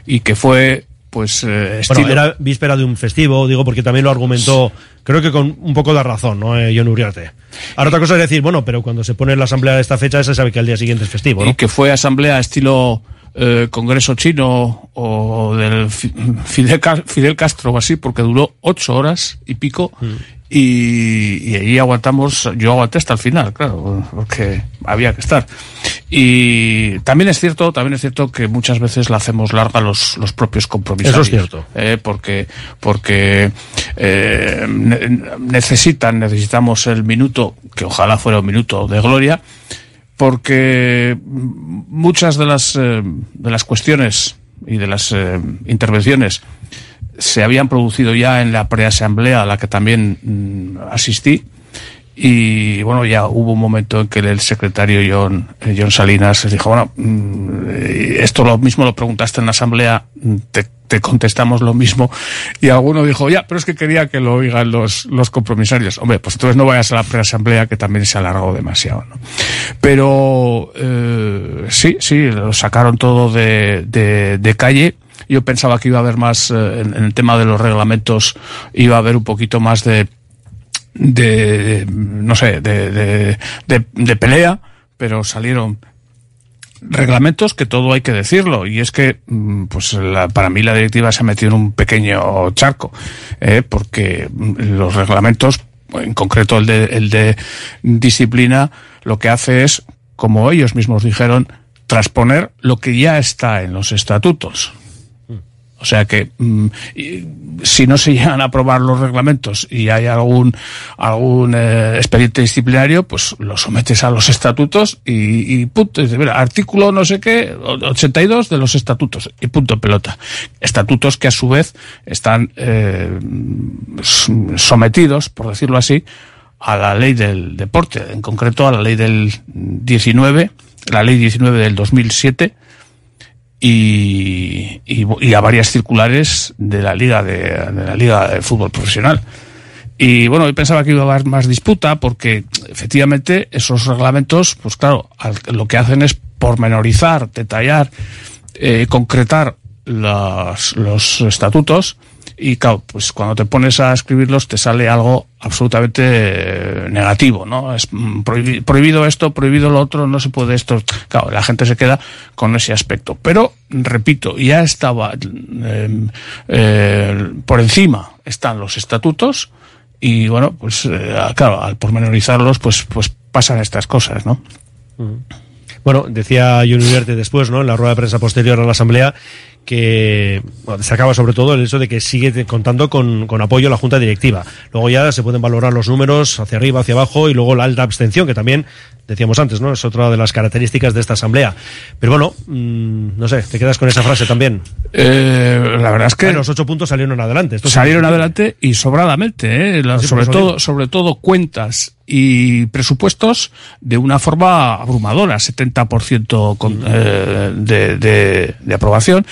y que fue, pues, eh. Bueno, era víspera de un festivo, digo, porque también lo argumentó, creo que con un poco de razón, ¿no, eh, John Uriarte? Ahora otra cosa es decir, bueno, pero cuando se pone la asamblea de esta fecha, se sabe que al día siguiente es festivo, ¿no? y que fue asamblea estilo eh, Congreso chino o del Fi- Fidel, Ca- Fidel Castro o así, porque duró ocho horas y pico. Mm. Y, y ahí aguantamos, yo aguanté hasta el final, claro, porque había que estar. Y también es cierto, también es cierto que muchas veces la hacemos larga los, los propios compromisos. Eso es cierto. Eh, porque porque eh, ne- necesitan, necesitamos el minuto, que ojalá fuera un minuto de gloria, porque muchas de las, eh, de las cuestiones y de las eh, intervenciones se habían producido ya en la preasamblea a la que también mm, asistí y bueno ya hubo un momento en que el secretario John, eh, John Salinas dijo bueno mm, eh, esto lo mismo lo preguntaste en la asamblea mm, te, te contestamos lo mismo y alguno dijo ya pero es que quería que lo oigan los, los compromisarios hombre pues entonces no vayas a la preasamblea que también se ha alargado demasiado ¿no? pero eh, sí sí lo sacaron todo de, de, de calle. Yo pensaba que iba a haber más eh, en el tema de los reglamentos iba a haber un poquito más de de no sé de, de, de, pelea pero salieron reglamentos que todo hay que decirlo. Y es que mm, pues la- para mí la directiva se ha metido en un pequeño charco eh, porque mm, los reglamentos en concreto el de, el de disciplina lo que hace es como ellos mismos dijeron transponer lo que ya está en los estatutos o sea que mm, si no se llegan a aprobar los reglamentos y hay algún algún eh, expediente disciplinario, pues lo sometes a los estatutos y, y punto. Dice, mira, artículo no sé qué, o- 82 de los estatutos y punto pelota. Estatutos que a su vez están eh, sometidos, por decirlo así, a la ley del deporte, en concreto a la ley del 19, la ley 19 del 2007 y, y, y a varias circulares de la liga de, de la liga de fútbol profesional. Y bueno, yo pensaba que iba a haber más disputa porque efectivamente esos reglamentos, pues claro, lo que hacen es pormenorizar, detallar, eh, concretar las- los estatutos y claro, pues cuando te pones a escribirlos te sale algo absolutamente eh, negativo, ¿no? Es mm, prohibi- prohibido esto, prohibido lo otro, no se puede esto. Claro, la gente se queda con ese aspecto. Pero, repito, ya estaba eh, eh, por encima están los estatutos y bueno, pues eh, claro, al pormenorizarlos, pues, pues pasan estas cosas, ¿no? Bueno, decía Uriarte después, ¿no? En la rueda de prensa posterior a la asamblea, que bueno, destacaba sobre todo el hecho de que sigue contando con, con apoyo la junta directiva. Luego ya se pueden valorar los números hacia arriba, hacia abajo y luego la alta abstención, que también decíamos antes, ¿no? Es otra de las características de esta asamblea. Pero bueno, mm, no sé, te quedas con esa frase también. Eh, la verdad es que los ocho puntos salieron adelante. Esto salieron adelante y sobradamente, ¿eh? La- Sí, sobre todo, sobre todo cuentas y presupuestos de una forma abrumadora, 70% con, eh, de, de, de aprobación.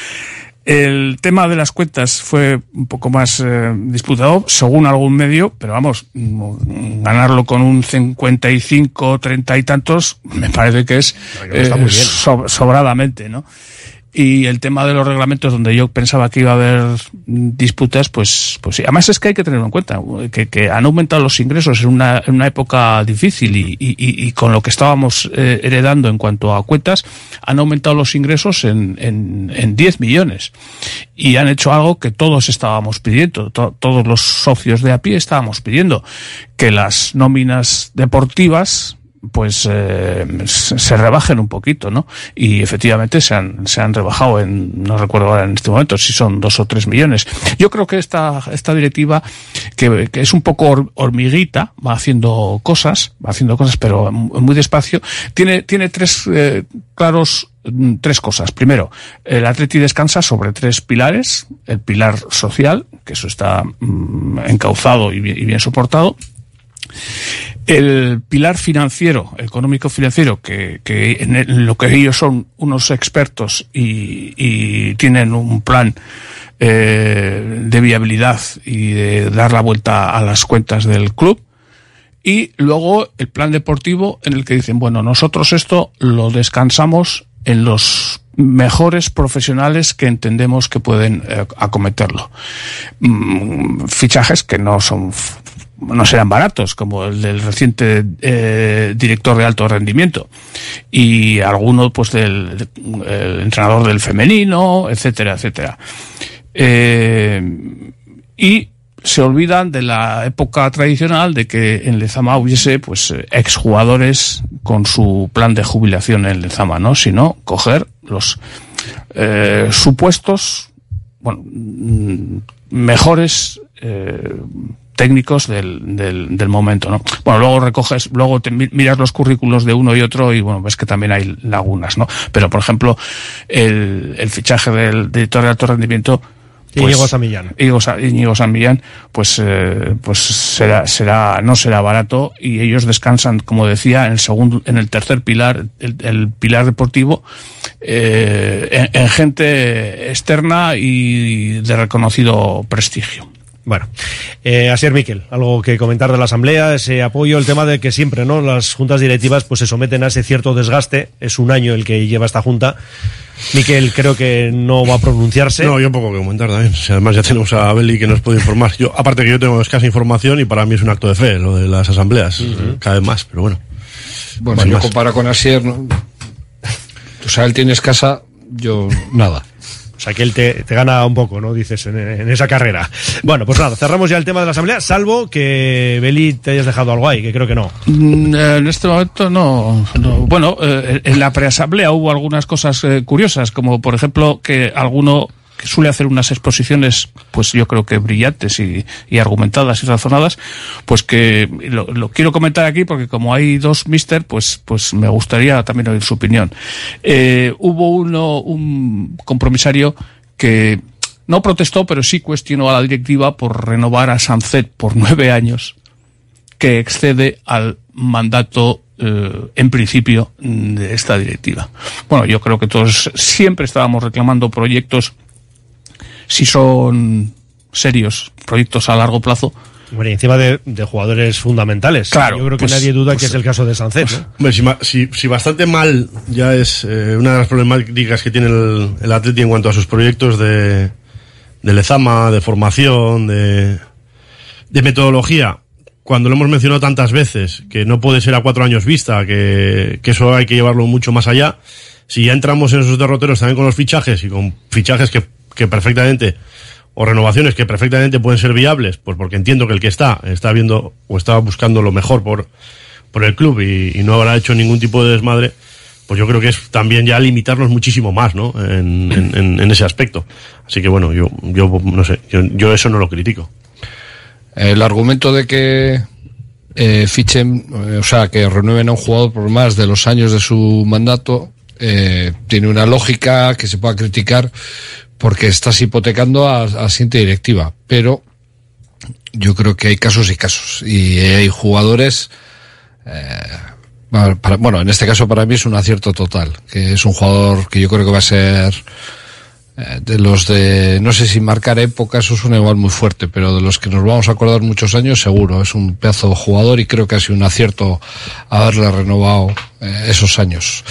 El tema de las cuentas fue un poco más eh, disputado, según algún medio, pero vamos, mm, ganarlo con un 55, 30 y tantos, me parece que es eh, so- sobradamente, ¿no? Y el tema de los reglamentos, donde yo pensaba que iba a haber disputas, pues, pues sí. Además es que hay que tenerlo en cuenta, que, que han aumentado los ingresos en una, en una época difícil y, y- y- con lo que estábamos eh, heredando en cuanto a cuentas, han aumentado los ingresos en, en, en 10 millones. Y han hecho algo que todos estábamos pidiendo, to- todos los socios de a pie estábamos pidiendo, que las nóminas deportivas pues eh, se rebajen un poquito, ¿no? Y efectivamente se han, se han rebajado en, no recuerdo ahora en este momento si son dos o tres millones. Yo creo que esta, esta directiva, que, que es un poco hor- hormiguita, va haciendo cosas, va haciendo cosas, pero mu- muy despacio, tiene, tiene tres eh, claros mm, tres cosas. Primero, el Atleti descansa sobre tres pilares. El pilar social, que eso está mm, encauzado y bien, y bien soportado. El pilar financiero, económico financiero, que, que en lo que ellos son unos expertos y, y tienen un plan eh, de viabilidad y de dar la vuelta a las cuentas del club. Y luego el plan deportivo en el que dicen, bueno, nosotros esto lo descansamos en los mejores profesionales que entendemos que pueden eh, acometerlo. Mm, fichajes que no son no serán baratos, como el del reciente eh, director de alto rendimiento y alguno pues del el entrenador del femenino, etcétera, etcétera. Eh, y se olvidan de la época tradicional de que en Lezama hubiese pues exjugadores con su plan de jubilación en Lezama, ¿no? Sino coger los eh, supuestos, bueno, mm, mejores eh, técnicos del, del, del momento, ¿no? Bueno, luego recoges, luego te mi- miras los currículos de uno y otro y bueno, ves que también hay lagunas, ¿no? Pero por ejemplo, el, el fichaje del director de alto rendimiento Íñigo Samillán. Íñigo, Sa- Íñigo San Millán, pues, eh, pues será, será, no será barato y ellos descansan, como decía, en el segundo, en el tercer pilar, el, el pilar deportivo, eh, en, en gente externa y de reconocido prestigio. Bueno, eh, Asier Miquel, algo que comentar de la Asamblea, ese apoyo, el tema de que siempre no las juntas directivas pues se someten a ese cierto desgaste, es un año el que lleva esta junta. Miquel creo que no va a pronunciarse. No, yo poco que comentar también. Si además ya tenemos a Beli que nos puede informar. Yo, aparte que yo tengo escasa información y para mí es un acto de fe lo de las asambleas, cada vez más, pero bueno. Bueno, Sin yo comparo con Asier, ¿no? O sea, él tiene escasa, yo nada. O sea, que él te, te gana un poco, ¿no? Dices, en, esa carrera. Bueno, pues nada, cerramos ya el tema de la Asamblea, salvo que Beli te hayas dejado algo ahí, que creo que no. Mm, eh, En este momento no. no. Bueno, eh, en la preasamblea hubo algunas cosas eh, curiosas, como por ejemplo que alguno que suele hacer unas exposiciones, pues yo creo que brillantes y, argumentadas y razonadas, pues que lo, quiero comentar aquí porque como hay dos mister, pues, pues me gustaría también oír su opinión. Eh, hubo uno, un compromisario que no protestó, pero sí cuestionó a la directiva por renovar a Sanzet por nueve años que excede al mandato eh, en principio de esta directiva. Bueno, yo creo que todos siempre estábamos reclamando proyectos, si son serios, proyectos a largo plazo. Hombre, y encima de, de jugadores fundamentales. Claro, Yo creo que pues- nadie duda pues- que es el caso de Sancet, ¿no? Hombre, si, ma- si, si bastante mal ya es eh, una de las problemáticas que tiene el, el Atleti en cuanto a sus proyectos de, de lezama, de formación, de, de metodología, cuando lo hemos mencionado tantas veces, que no puede ser a cuatro años vista, que, que eso hay que llevarlo mucho más allá, si ya entramos en esos derroteros también con los fichajes y con fichajes que, que perfectamente o renovaciones que perfectamente pueden ser viables, pues porque entiendo que el que está está viendo o está buscando lo mejor por, por el club y, no habrá hecho ningún tipo de desmadre, pues yo creo que es también ya limitarnos muchísimo más, ¿no? En, en- ese aspecto. Así que bueno, yo, yo no sé, yo, yo eso no lo critico. El argumento de que eh, fichen, o sea, que renueven a un jugador por más de los años de su mandato, eh, tiene una lógica que se pueda criticar porque estás hipotecando a, a siguiente directiva. Pero yo creo que hay casos y casos. Y hay jugadores. eh, para- bueno, en este caso para mí es un acierto total. Que es un jugador que yo creo que va a ser eh, de los de, no sé si marcar época, eso suena igual muy fuerte, pero de los que nos vamos a acordar muchos años, seguro. Es un pedazo jugador y creo que ha sido un acierto haberle renovado eh, esos años.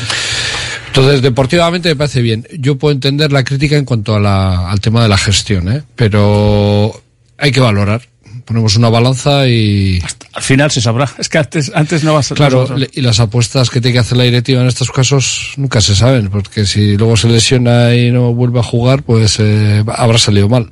Entonces, deportivamente me parece bien. Yo puedo entender la crítica en cuanto a la- al tema de la gestión, ¿eh? pero hay que valorar. Ponemos una balanza y... Al final se sabrá. Es que antes, antes no vas a... Claro, no vas a- le- y las apuestas que tiene que hacer la directiva en estos casos nunca se saben, porque si luego se lesiona y no vuelve a jugar, pues eh, habrá salido mal.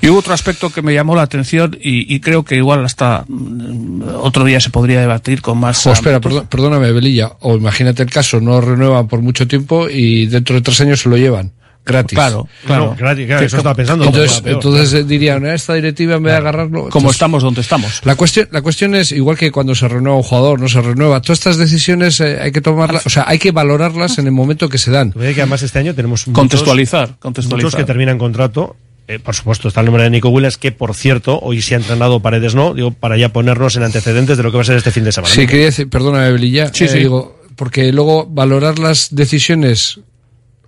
Y hubo otro aspecto que me llamó la atención y, y creo que igual hasta mm, otro día se podría debatir con más... O espera, perdón- perdóname, Belilla, o imagínate el caso, no renuevan por mucho tiempo y dentro de tres años se lo llevan. Gratis. Claro, claro. No, gratis, claro, eso estaba pensando. Entonces, Peor, entonces eh, dirían, "Eh, esta directiva en vez de agarrarlo. Como estamos donde estamos. La cuestión, la cuestión es, igual que cuando se renueva un jugador, no se renueva, todas estas decisiones eh, hay que tomarlas, o sea, hay que clavalorarlas en el momento que se dan. Ve que además este año tenemos muchos- Contextualizar, contextualizar. Muchos que terminan contrato. Eh, por supuesto, está el nombre de Nico Williams, que por cierto, hoy se ha entrenado Paredes no, digo, para ya ponernos en antecedentes de lo que va a ser este fin de semana. Sí, ¿no? quería decir, perdóname, Belilla, Sí, eh, sí. digo, porque luego valorar las decisiones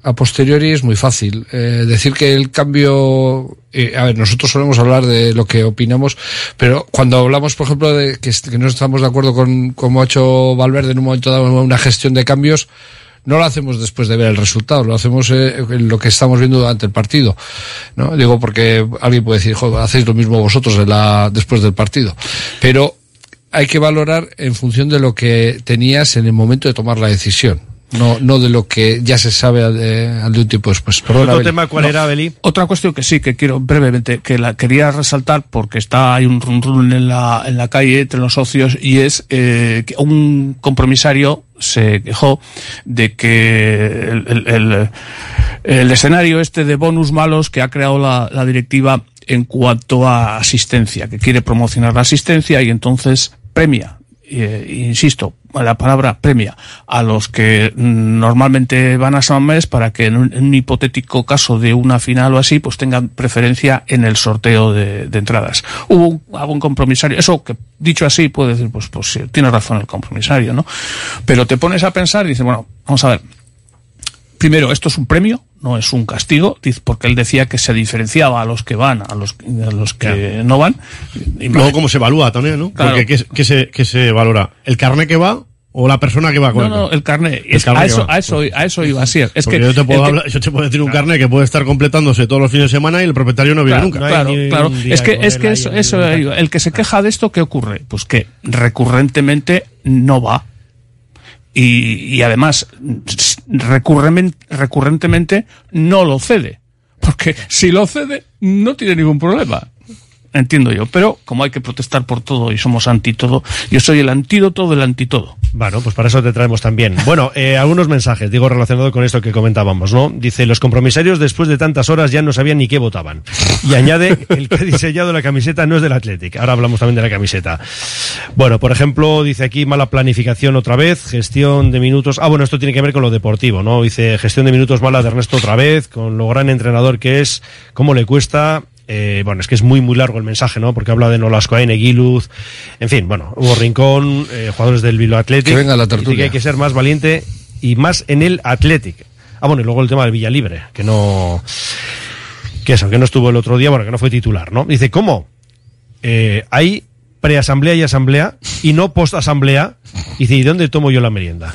a posteriori es muy fácil. Eh, decir que el cambio, eh, a ver, nosotros solemos hablar de lo que opinamos, pero cuando hablamos, por ejemplo, de que, que no estamos de acuerdo con cómo ha hecho Valverde en un momento dado una gestión de cambios, no lo hacemos después de ver el resultado, lo hacemos eh, en lo que estamos viendo durante el partido. ¿no? Digo porque alguien puede decir, joder, hacéis lo mismo vosotros la, después del partido. Pero hay que valorar en función de lo que tenías en el momento de tomar la decisión. No, no de lo que ya se sabe al de, de un tiempo después. Perdona, Beli. No, Otra cuestión que sí, que quiero brevemente, que la quería resaltar porque está, hay un run run en la, en la calle entre los socios y es eh, que un compromisario se quejó de que el, el- el- el escenario este de bonus malos que ha creado la, la directiva en cuanto a asistencia, que quiere promocionar la asistencia y entonces premia eh, insisto, la palabra premia a los que normalmente van a San Mamés para que en un, en un hipotético caso de una final o así, pues tengan preferencia en el sorteo de, de entradas. Hubo un, algún compromisario, eso que dicho así puede decir, pues, pues sí, tiene razón el compromisario, ¿no? Pero te pones a pensar y dices, bueno, vamos a ver, primero, esto es un premio, no es un castigo, porque él decía que se diferenciaba a los que van, a los, a los que no van. Y Luego, ¿cómo se evalúa también, no? Claro. Porque ¿qué, qué se, qué se valora? ¿El carnet que va o la persona que va con No, no, el carnet. El Es- carnet a, eso, a, eso, a eso iba así. Es Porque que yo te puedo, el que- hablar- yo te puedo decir un carnet que puede estar completándose todos los fines de semana y el propietario no viene Claro, nunca. claro, claro. Es que, es que eso, eso, el que se queja de esto, ¿qué ocurre? Pues que recurrentemente no va. Y, y además, recurrentemente no lo cede. Porque si lo cede, no tiene ningún problema. Entiendo yo. Pero como hay que protestar por todo y somos anti todo, yo soy el antídoto del antitodo. Bueno, pues para eso te traemos también. Bueno, eh, algunos mensajes, digo, relacionado con esto que comentábamos, ¿no? Dice, los compromisarios después de tantas horas ya no sabían ni qué votaban. Y añade, el que ha diseñado la camiseta no es del Athletic. Ahora hablamos también de la camiseta. Bueno, por ejemplo, dice aquí mala planificación otra vez, gestión de minutos. Ah, bueno, esto tiene que ver con lo deportivo, ¿no? Dice, gestión de minutos mala de Ernesto otra vez, con lo gran entrenador que es, cómo le cuesta eh, bueno, es que es muy, muy largo el mensaje, ¿no? Porque habla de Nolasco Neguiluz, en fin, bueno, Hugo Rincón, eh, jugadores del Bilbao Athletic. Que venga la tertulia. que hay que ser más valiente y más en el Athletic. Ah, bueno, y luego el tema del Villalibre, que no. Que eso, que no estuvo el otro día, bueno, que no fue titular, ¿no? Dice, ¿cómo? Eh, hay preasamblea y asamblea y no postasamblea Y dice, ¿y dónde tomo yo la merienda?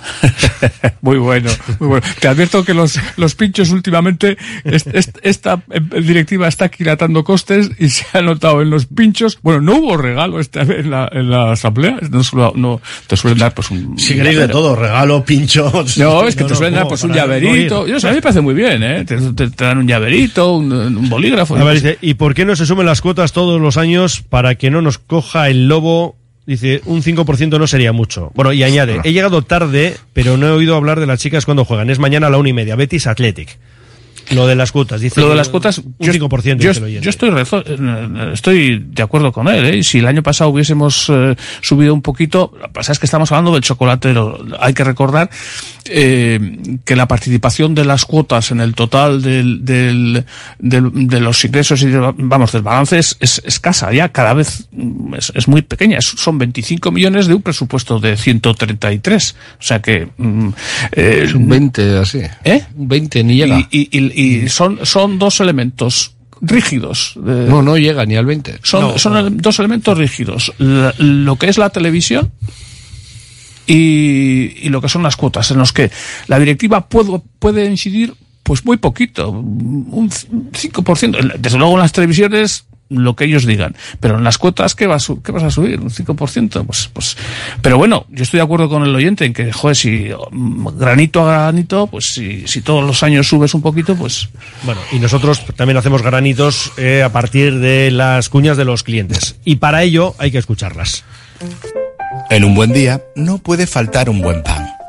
muy bueno, muy bueno. Te advierto que los, los pinchos últimamente, est, est, esta eh, directiva está quilatando costes y se ha notado en los pinchos. Bueno, no hubo regalo esta vez en la, en la asamblea. No, te suelen dar pues un. Sí, queréis de todo, regalo, pinchos. No, es que No, te no, suelen dar pues un llaverito. Yo sé, a mí me parece muy bien, ¿eh? Te, te- te dan un llaverito, un, un bolígrafo. A ver, dice, ¿y por qué no se sumen las cuotas todos los años para que no nos coja el lobo? Dice, un 5% no sería mucho. Bueno, y añade, he llegado tarde, pero no he oído hablar de las chicas cuando juegan. Es mañana a la una y media, Betis Athletic. Lo de las cuotas, dice. Lo de las cuotas, un yo, 5% yo, estoy, rezo- estoy de acuerdo con él. ¿eh? Si el año pasado hubiésemos eh, subido un poquito, lo que pasa es que estamos hablando del chocolate. lo- hay que recordar eh, que la participación de las cuotas en el total del, del, del- de los ingresos y de- vamos del balance es, es escasa. Ya cada vez mm, es, es muy pequeña. Es- son 25 millones de un presupuesto de 133. O sea que mm, eh, Es un 20 así. ¿Eh? Un 20 ni llega. y, y- y- y son, son dos elementos rígidos. eh, No, no llega ni al 20. son, No. son dos elementos rígidos. La- lo que es la televisión y, y lo que son las cuotas, en los que la directiva puede, puede incidir pues muy poquito, un 5%. Desde luego en las televisiones lo que ellos digan, pero en las cuotas ¿qué vas, qué vas a subir? Un 5%, pues, pues, pero bueno, yo estoy de acuerdo con el oyente en que, joder, si mm, granito a granito, pues si, si todos los años subes un poquito, pues Bueno, y nosotros también hacemos granitos eh, a partir de las cuñas de los clientes. Y para ello hay que escucharlas. En un buen día no puede faltar un buen pan.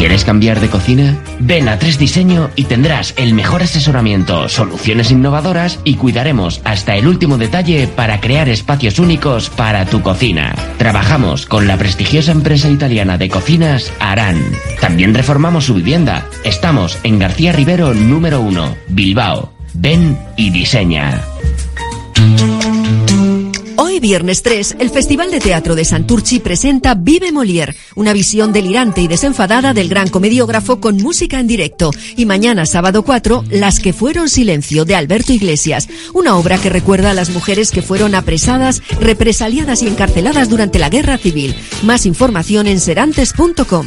¿Quieres cambiar de cocina? Ven a Tres Diseño y tendrás el mejor asesoramiento, soluciones innovadoras y cuidaremos hasta el último detalle para crear espacios únicos para tu cocina. Trabajamos con la prestigiosa empresa italiana de cocinas Aran. También reformamos su vivienda. Estamos en García Rivero número 1, Bilbao. Ven y diseña. Viernes 3, el Festival de Teatro de Santurchi presenta Vive Molière, una visión delirante y desenfadada del gran comediógrafo con música en directo. Y mañana, sábado 4, Las que fueron silencio, de Alberto Iglesias, una obra que recuerda a las mujeres que fueron apresadas, represaliadas y encarceladas durante la Guerra Civil. Más información en serantes.com.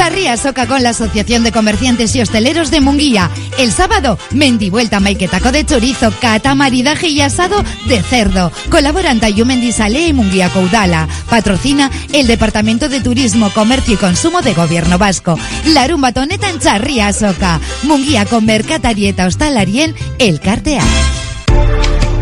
Charría Soca con la Asociación de Comerciantes y Hosteleros de Munguía. El sábado, mendivuelta maiketaco de chorizo, cata, maridaje y asado de cerdo. Colaboran Tayumendi Salé y Munguía Caudala. Patrocina el Departamento de Turismo, Comercio y Consumo de Gobierno Vasco. La rumba toneta en Charría Soca. Munguía con Mercatarieta Hostalarien, el Cartea.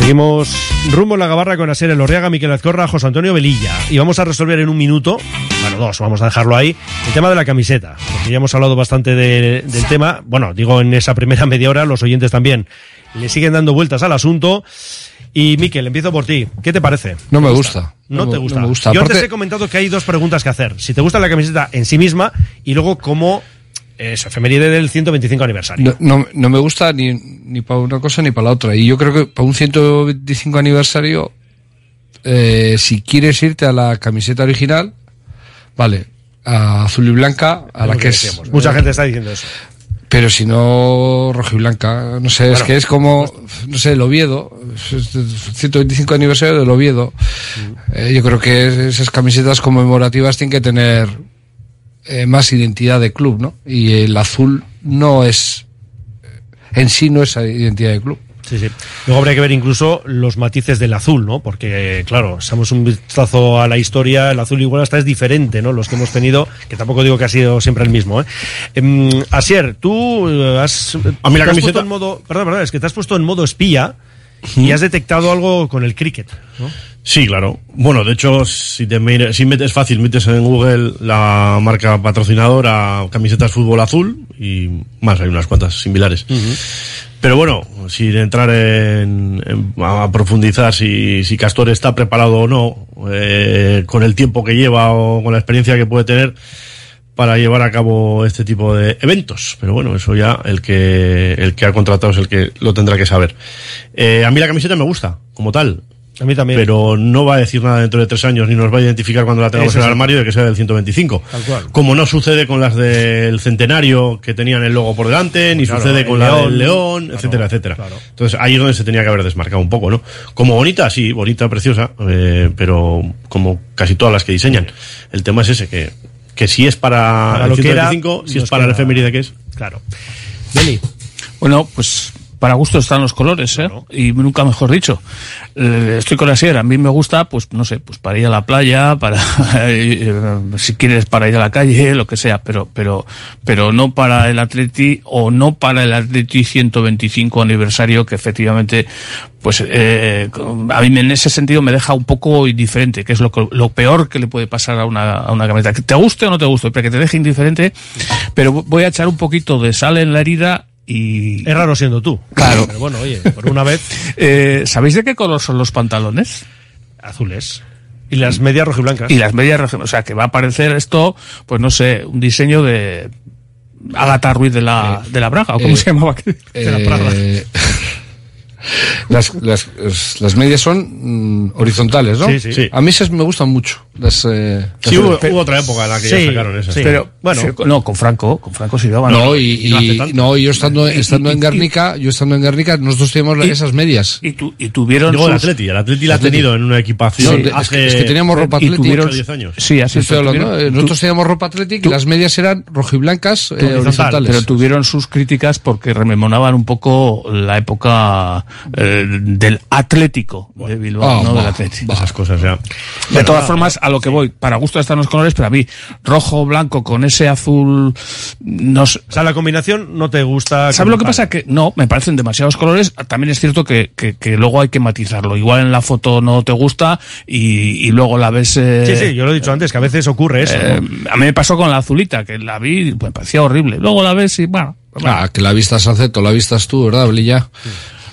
Seguimos rumbo en la gabarra con Asier Elorriaga, Miquel Azcorra, José Antonio Velilla. Y vamos a resolver en un minuto, bueno, dos, vamos a dejarlo ahí, el tema de la camiseta. Porque ya hemos hablado bastante de- del tema. Bueno, digo, en esa primera media hora, los oyentes también le siguen dando vueltas al asunto. Y Miquel, empiezo por ti. ¿Qué te parece? No me gusta. No, No te gusta. no me gusta. Yo antes Aparte- he comentado que hay dos preguntas que hacer. Si te gusta la camiseta en sí misma y luego cómo es efeméride del 125 aniversario. No, no, no me gusta ni, ni para una cosa ni para la otra. Y yo creo que para un 125 aniversario, eh, si quieres irte a la camiseta original, vale, a azul y blanca, a la que es. decíamos. Mucha gente está diciendo eso. Pero si no, rojo y blanca, no sé, es que es como, no sé, el Oviedo, es el 125 aniversario del Oviedo. Mm. Eh, yo creo que esas camisetas conmemorativas tienen que tener eh, más identidad de club, ¿no? Y el azul no es, en sí no es identidad de club. Sí, sí. Luego habría que ver incluso los matices del azul, ¿no? Porque, claro, echamos un vistazo a la historia, el azul igual hasta es diferente, ¿no? Los que hemos tenido, que tampoco digo que ha sido siempre el mismo, ¿eh? Em, Asier, tú eh, has... A mí la camiseta- puesto en modo... Perdón, perdón, es que te has puesto en modo espía y has detectado algo con el cricket, ¿no? Sí, claro. Bueno, de hecho, si te si metes fácil, metes en Google la marca patrocinadora camisetas fútbol azul y más, hay unas cuantas similares. Pero bueno, sin entrar en, en- a profundizar si, si Castor está preparado o no, eh, con el tiempo que lleva o con la experiencia que puede tener para llevar a cabo este tipo de eventos. Pero bueno, eso ya el que, el que ha contratado es el que lo tendrá que saber. Eh, a mí la camiseta me gusta, como tal. A mí también. Pero no va a decir nada dentro de tres años, ni nos va a identificar cuando la tengamos Eso en el sí. armario de que sea del 125. Tal cual. Como no sucede con las del centenario que tenían el logo por delante, ni Claro, sucede con la león, del león, claro, etcétera, etcétera. Entonces ahí es donde se tenía que haber desmarcado un poco, ¿no? Como bonita, sí, bonita, preciosa, eh, pero como casi todas las que diseñan. El tema es ese, que, que si es para, Para el lo que era, 125, si es para queda- efeméride que es. Claro. Beli. Bueno, pues para gusto están los colores, ¿eh? Y nunca mejor dicho. Eh, estoy con la sierra. A mí me gusta, pues no sé, pues para ir a la playa, para eh, si quieres para ir a la calle, lo que sea, pero pero pero no para el Atleti o no para el Atleti 125 aniversario que efectivamente pues eh, a mí en ese sentido me deja un poco indiferente, que es lo, que- lo peor que le puede pasar a una, a una camiseta. Que te guste o no te guste, pero que te deje indiferente, pero voy a echar un poquito de sal en la herida y... Es raro siendo tú. Claro. Pero bueno, oye, por una vez. Eh, ¿Sabéis de qué color son los pantalones? Azules. Y las medias rojiblancas. Y las medias rojas. O sea, que va a aparecer esto, pues no sé, un diseño de Agatha Ruiz de la, de la Braga, o cómo eh, se llamaba. De la Praga. Eh, las, las, las medias son mm, horizontales, ¿no? Sí, sí. Sí. A mí esas me gustan mucho. Las, eh, Sí, hubo, hubo otra época en la que ya sacaron esas. Pero, Bueno. sí, no, con Franco, con Franco sí daban. No, y, no hace y- tanto. no, yo estando, estando en Guernica, yo estando en Guernica, nosotros teníamos Y- esas medias. Y, tu- y tuvieron Digo, el sus- Atleti, el Atleti la ha Atleti. tenido en una equipación Sí, es que- hace es que teníamos ropa Atleti. tuvieron Ocho, 10 años. Sí, así Estoy hablando, tuvieron- eh, nosotros teníamos ropa atlética y las medias eran rojiblancas eh, horizontales. Pero tuvieron sus críticas porque rememoraban un poco la época eh, del Atlético de Bilbao, Ah, no bah, del Atlético. Esas cosas ya. De todas formas, a lo que voy, para gusto están los colores, pero a mí, rojo, blanco, con ese azul, no sé. O sea, la combinación no te gusta. ¿Sabes lo que pasa? Que no, me parecen demasiados colores. También es cierto que, que, que luego hay que matizarlo. Igual en la foto no te gusta y, y luego la ves. eh, Sí, sí, yo lo he dicho antes, que a veces ocurre eso. eh, ¿no? a mí me pasó con la azulita, que la vi, pues, me parecía horrible. Luego la ves y bueno. pues, bueno. Ah, que la vistas Aceto, la vistas tú, ¿verdad, Blilla?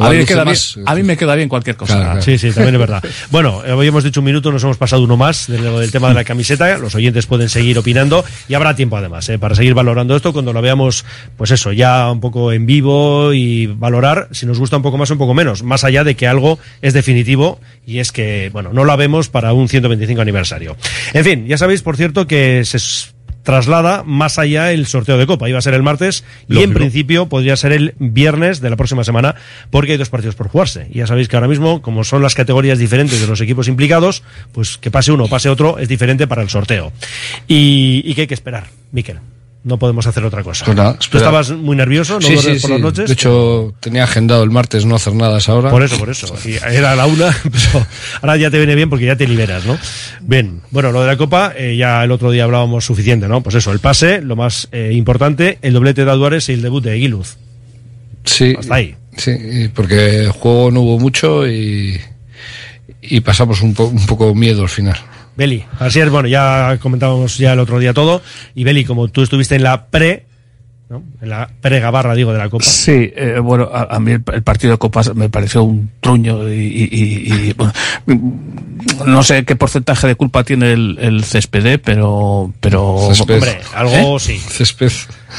A, mí me queda bien, a mí me queda bien cualquier cosa. Claro, claro. Sí, sí, también es verdad. Bueno, hoy hemos dicho un minuto, nos hemos pasado uno más del, del tema de la camiseta. Los oyentes pueden seguir opinando y habrá tiempo además eh, para seguir valorando esto cuando lo veamos, pues eso, ya un poco en vivo y valorar si nos gusta un poco más o un poco menos. Más allá de que algo es definitivo y es que, bueno, no la vemos para un 125 aniversario. En fin, ya sabéis, por cierto, que se traslada más allá el sorteo de Copa. Iba a ser el martes y en principio podría ser el viernes de la próxima semana porque hay dos partidos por jugarse. Y ya sabéis que ahora mismo, como son las categorías diferentes de los equipos implicados, pues que pase uno o pase otro es diferente para el sorteo. Y, y que hay que esperar, Miquel. No podemos hacer otra cosa. Pues nada, Tú estabas muy nervioso, no sí, por sí. las noches. De hecho, tenía agendado el martes no hacer nada a esa hora. Por eso, por eso. Y era la una, pero ahora ya te viene bien porque ya te liberas, ¿no? Bien, bueno, lo de la Copa, eh, ya el otro día hablábamos suficiente, ¿no? Pues eso, el pase, lo más eh, importante, el doblete de Aduares y el debut de Aguiluz. Sí, Hasta ahí. sí, porque el juego no hubo mucho y, y pasamos un, po- un poco miedo al final. Beli, así es, bueno, ya comentábamos ya el otro día todo. Y Beli, como tú estuviste en la pre, ¿no? En la pre-gabarra, digo, de la Copa. Sí, eh, bueno, a, a mí el, el partido de Copas me pareció un truño y, y- y- y, bueno, no sé qué porcentaje de culpa tiene el, el CSPD, pero, pero Césped. Hombre, algo ¿Eh? sí. Césped.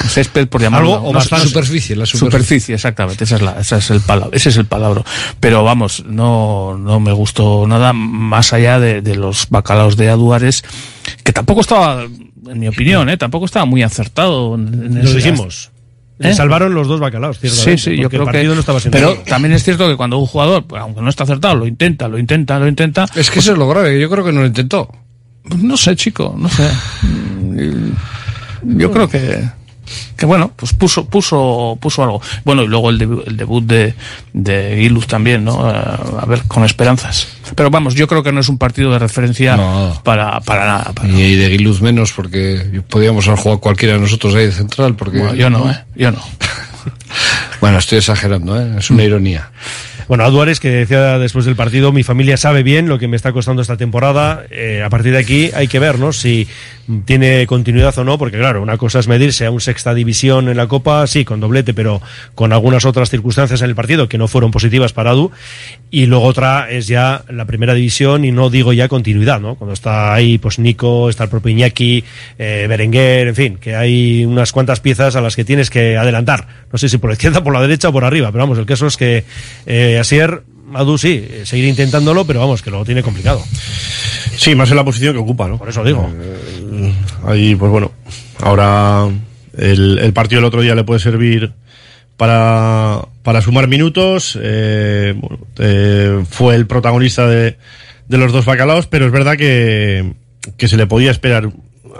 Césped por llamarlo Algo o. Superficie, la superficie. superficie exactamente esa es la esa es el palabra ese es el palabra pero vamos no no me gustó nada más allá de, de los bacalaos de Aduares que tampoco estaba en mi opinión eh tampoco estaba muy acertado en, Lo dijimos. Le ¿Eh? salvaron los dos bacalaos, Sí, ciertamente. sí, yo creo el partido que. no estaba siendo pero también es cierto que cuando un jugador, pues, aunque no está acertado, lo intenta, lo intenta, lo intenta. Es que eso es lo grave, yo creo que no lo intentó. pues, no sé, chico, no sé. Yo creo que. Que bueno, pues puso, puso, puso algo. Bueno, y luego el, debu- el debut de, de Iluz también, ¿no? Eh, a ver, con esperanzas. Pero vamos, yo creo que no es un partido de referencia para, para nada. para- Y de Guiluz menos, porque podíamos haber jugado cualquiera de nosotros ahí de central. Porque, Bueno, yo no, ¿eh? Yo no. Bueno, estoy exagerando, ¿eh? es una ironía. Bueno, Aduares, que decía después del partido, mi familia sabe bien lo que me está costando esta temporada. Eh, a partir de aquí hay que ver, ¿no? Si tiene continuidad o no, porque claro, una cosa es medirse a un sexta división en la Copa, sí, con doblete, pero con algunas otras circunstancias en el partido que no fueron positivas para Adu. Y luego otra es ya la primera división y no digo ya continuidad, ¿no? Cuando está ahí, pues Nico, está el propio Iñaki, eh, Berenguer, en fin, que hay unas cuantas piezas a las que tienes que adelantar. No sé si por la izquierda, por la derecha o por arriba, pero vamos, el caso es que eh, Asier, Adu sí, seguir intentándolo, pero vamos, que lo tiene complicado. Sí, más en la posición que ocupa, ¿no? Por eso digo. Eh, ahí, pues bueno, ahora el, el partido del otro día le puede servir para, para sumar minutos. eh, bueno, eh, fue el protagonista de, de los dos bacalaos, pero es verdad que, que se le podía esperar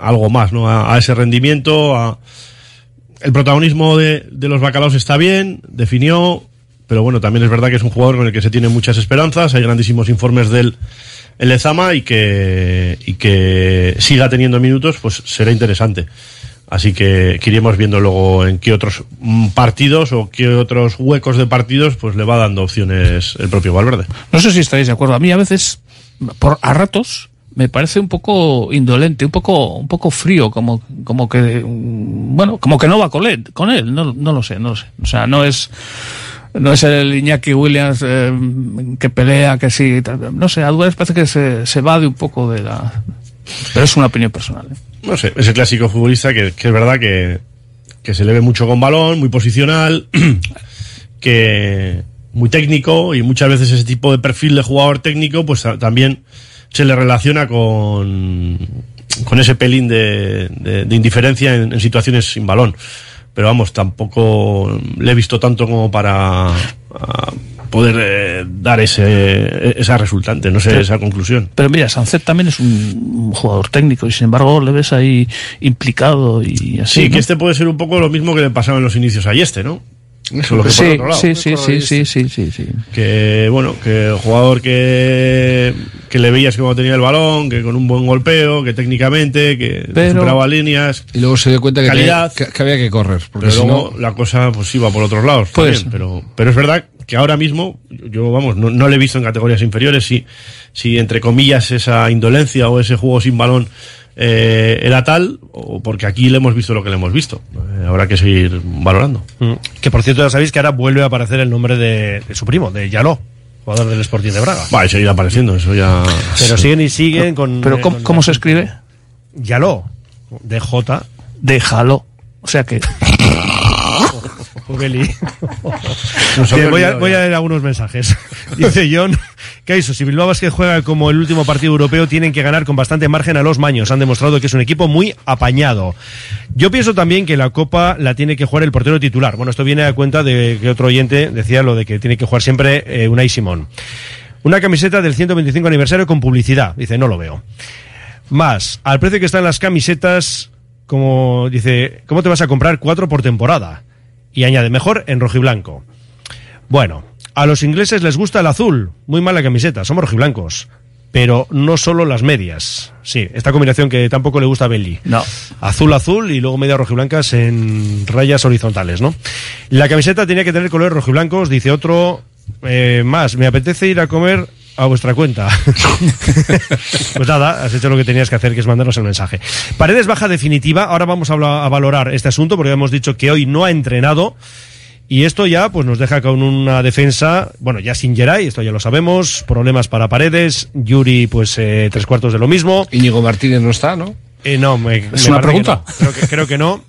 algo más, ¿no? A, a ese rendimiento, a, el protagonismo de, de los bacalaos está bien, definió, pero bueno, también es verdad que es un jugador con el que se tienen muchas esperanzas, hay grandísimos informes del el Lezama y que, y que siga teniendo minutos, pues será interesante. Así que, que viendo luego en qué otros mm, partidos o qué otros huecos de partidos pues le va dando opciones el propio Valverde. No sé si estáis de acuerdo. A mí a veces, por a ratos, me parece un poco indolente, un poco, un poco frío, como, como que, mm, bueno, como que no va con él, con él. No, no lo sé, no lo sé. O sea, no es, no es el Iñaki Williams eh, que pelea, que sí, no sé. A Duárez parece que se, se va de un poco de la. Pero es una opinión personal. ¿eh? No sé, es el clásico futbolista que, que es verdad que, que se le ve mucho con balón, muy posicional, que muy técnico y muchas veces ese tipo de perfil de jugador técnico pues también se le relaciona con, con ese pelín de, de- indiferencia en, en situaciones sin balón. Pero vamos, tampoco le he visto tanto como para ah, poder eh, dar ese, esa resultante, no sé, Pero- esa conclusión. Pero mira, Sancet también es un, jugador técnico y sin embargo le ves ahí implicado y así. Sí, ¿no? que este puede ser un poco lo mismo que le pasaba en los inicios a este, ¿no? Eso, lo que sí, sí, sí, sí, sí, sí, sí. Que, bueno, que el jugador que, que le veías que cuando tenía el balón, que con un buen golpeo, que técnicamente, que Pero- superaba líneas. Y luego se dio cuenta que, Calidad. que- que había que correr. Porque Pero si luego no, la cosa pues iba por otros lados. También, pero, pero es verdad que ahora mismo, yo vamos, no, no le he visto en categorías inferiores si, si entre comillas esa indolencia o ese juego sin balón eh, era tal, o porque aquí le hemos visto lo que le hemos visto. Eh, habrá que seguir valorando. Mm. Que por cierto, ya sabéis que ahora vuelve a aparecer el nombre de, de su primo, de Yaló, jugador del Sporting de Braga. Va, y seguir apareciendo, eso ya. Pero siguen y siguen con. Pero eh, ¿cómo, con- cómo se escribe? Yaló, de J. Déjalo. O sea que. Que voy, a, voy a leer algunos mensajes. Dice John, que eso, si Bilbao que juega como el último partido europeo, tienen que ganar con bastante margen a los maños. Han demostrado que es un equipo muy apañado. Yo pienso también que la Copa la tiene que jugar el portero titular. Bueno, esto viene a cuenta de que otro oyente decía lo de que tiene que jugar siempre eh, Unai Simón. Una camiseta del 125 aniversario con publicidad. Dice, no lo veo. Más, al precio que están las camisetas, como dice, ¿cómo te vas a comprar cuatro por temporada? Y añade, mejor en rojiblanco. Bueno, a los ingleses les gusta el azul. Muy mala camiseta, somos rojiblancos. Pero no solo las medias. Sí, esta combinación que tampoco le gusta a Belly. No. Azul, azul y luego medias rojiblancas en rayas horizontales, ¿no? La camiseta tenía que tener colores rojiblancos, dice otro. eh, más, me apetece ir a comer a vuestra cuenta. pues nada, has hecho lo que tenías que hacer, que es mandarnos el mensaje. Paredes baja definitiva. Ahora vamos a, a valorar este asunto porque hemos dicho que hoy no ha entrenado. Y esto ya pues nos deja con una defensa, bueno, ya sin Geray, esto ya lo sabemos, problemas para Paredes, Yuri pues eh, tres cuartos de lo mismo. Íñigo Martínez no está, ¿no? Eh, no, me, ¿Es me una que pregunta? no. Creo, que, creo que no.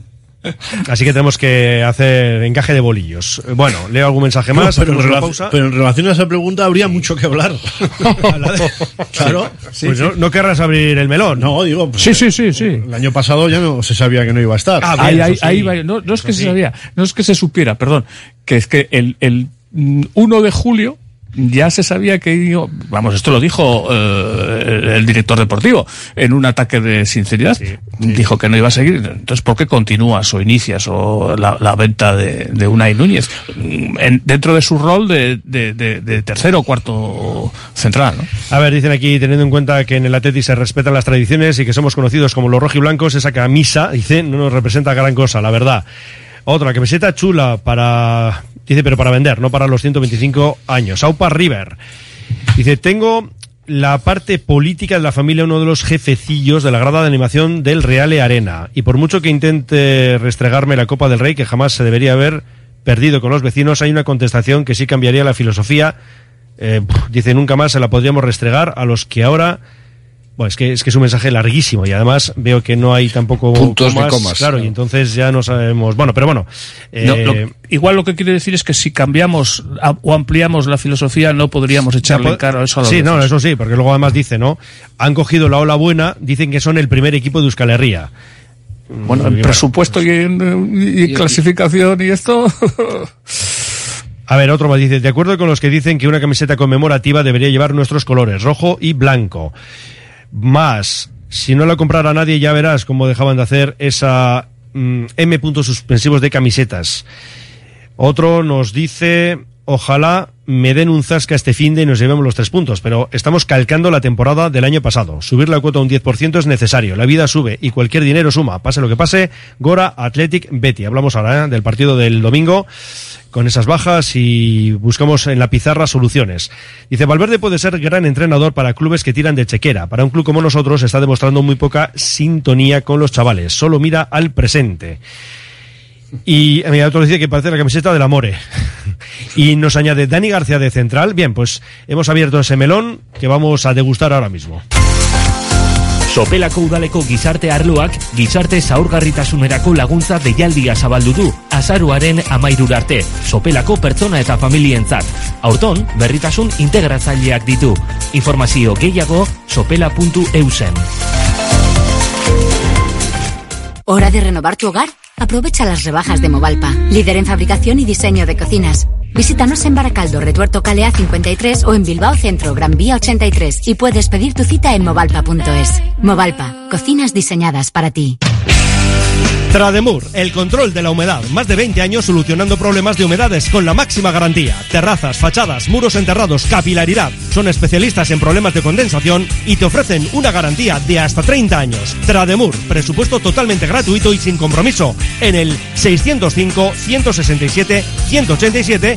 Así que tenemos que hacer encaje de bolillos. Bueno, leo algún mensaje más, No, pero, en pausa. pero relación a esa pregunta habría mucho que hablar. claro. pues no, no querrás abrir el melón. No, digo. pues, Sí, sí, sí, sí. El año pasado ya no se sabía que no iba a estar. Ah, ahí, bien, ahí, ahí va. No, no es que se sabía, no es que se supiera, perdón, que es que el, el mm, 1 de julio ya se sabía que vamos, esto lo dijo eh, el director deportivo en un ataque de sinceridad, dijo que no iba a seguir. Entonces, ¿por qué continúas o inicias o la, la venta de, de Unai Núñez Mm, en- dentro de su rol de, de- de- de tercero o cuarto central? ¿no? A ver, dicen aquí, teniendo en cuenta que en el Atleti se respetan las tradiciones y que somos conocidos como los rojiblancos, esa camisa, dice, no nos representa gran cosa, la verdad. Otra, camiseta chula para, dice, pero para vender, no para los 125 años. Aupa River. Dice, tengo la parte política de la familia, uno de los jefecillos de la grada de animación del Reale Arena. Y por mucho que intente restregarme la Copa del Rey, que jamás se debería haber perdido con los vecinos, hay una contestación que sí cambiaría la filosofía eh, dice nunca más se la podríamos restregar a los que ahora bueno, es que, es que es un mensaje larguísimo y además veo que no hay tampoco Puntos ni comas. Claro, y entonces ya no sabemos. Bueno, pero bueno. No, eh, lo- igual lo que quiere decir es que si cambiamos a- o ampliamos la filosofía no podríamos echarle en cara eso a Sí, no, eso sí, porque luego además dice, ¿no? Han cogido la ola buena, dicen que son el primer equipo de Euskal Herria. Bueno, en presupuesto y en y- y clasificación y esto. A ver, otro más dice, de acuerdo con los que dicen que una camiseta conmemorativa debería llevar nuestros colores, rojo y blanco. Más, si no la comprara nadie ya verás cómo dejaban de hacer esa mm, M puntos suspensivos de camisetas. Otro nos dice, ojalá me den un zasca este fin de y nos llevemos los tres puntos, pero estamos calcando la temporada del año pasado. Subir la cuota un 10% es necesario, la vida sube y cualquier dinero suma. Pase lo que pase, Gora Athletic Betty. Hablamos ahora ¿eh? del partido del domingo con esas bajas y buscamos en la pizarra soluciones. Dice, Valverde puede ser gran entrenador para clubes que tiran de chequera. Para un club como nosotros está demostrando muy poca sintonía con los chavales. Solo mira al presente. Y a mi otro dice que parece la camiseta del Amore. Y nos añade Dani García de Central. Bien, pues hemos abierto ese melón que vamos a degustar ahora mismo. Sopelako udaleko gizarte arloak gizarte zaurgarritasunerako laguntza deialdia zabaldu du azaruaren amairura arte, sopelako pertsona eta familientzat. Aurton, berritasun integratzaileak ditu. Informazio gehiago sopela.eusen. ¿Hora de renovar tu hogar? Aprovecha las rebajas de Movalpa, líder en fabricación y diseño de cocinas. Visítanos en Baracaldo, Retuerto Calea 53 o en Bilbao Centro, Gran Vía 83 y puedes pedir tu cita en movalpa.es. Movalpa, cocinas diseñadas para ti. Trademur, el control de la humedad. Más de 20 años solucionando problemas de humedades con la máxima garantía. Terrazas, fachadas, muros enterrados, capilaridad. Son especialistas en problemas de condensación y te ofrecen una garantía de hasta 30 años. Trademur, presupuesto totalmente gratuito y sin compromiso. En el 605-167-187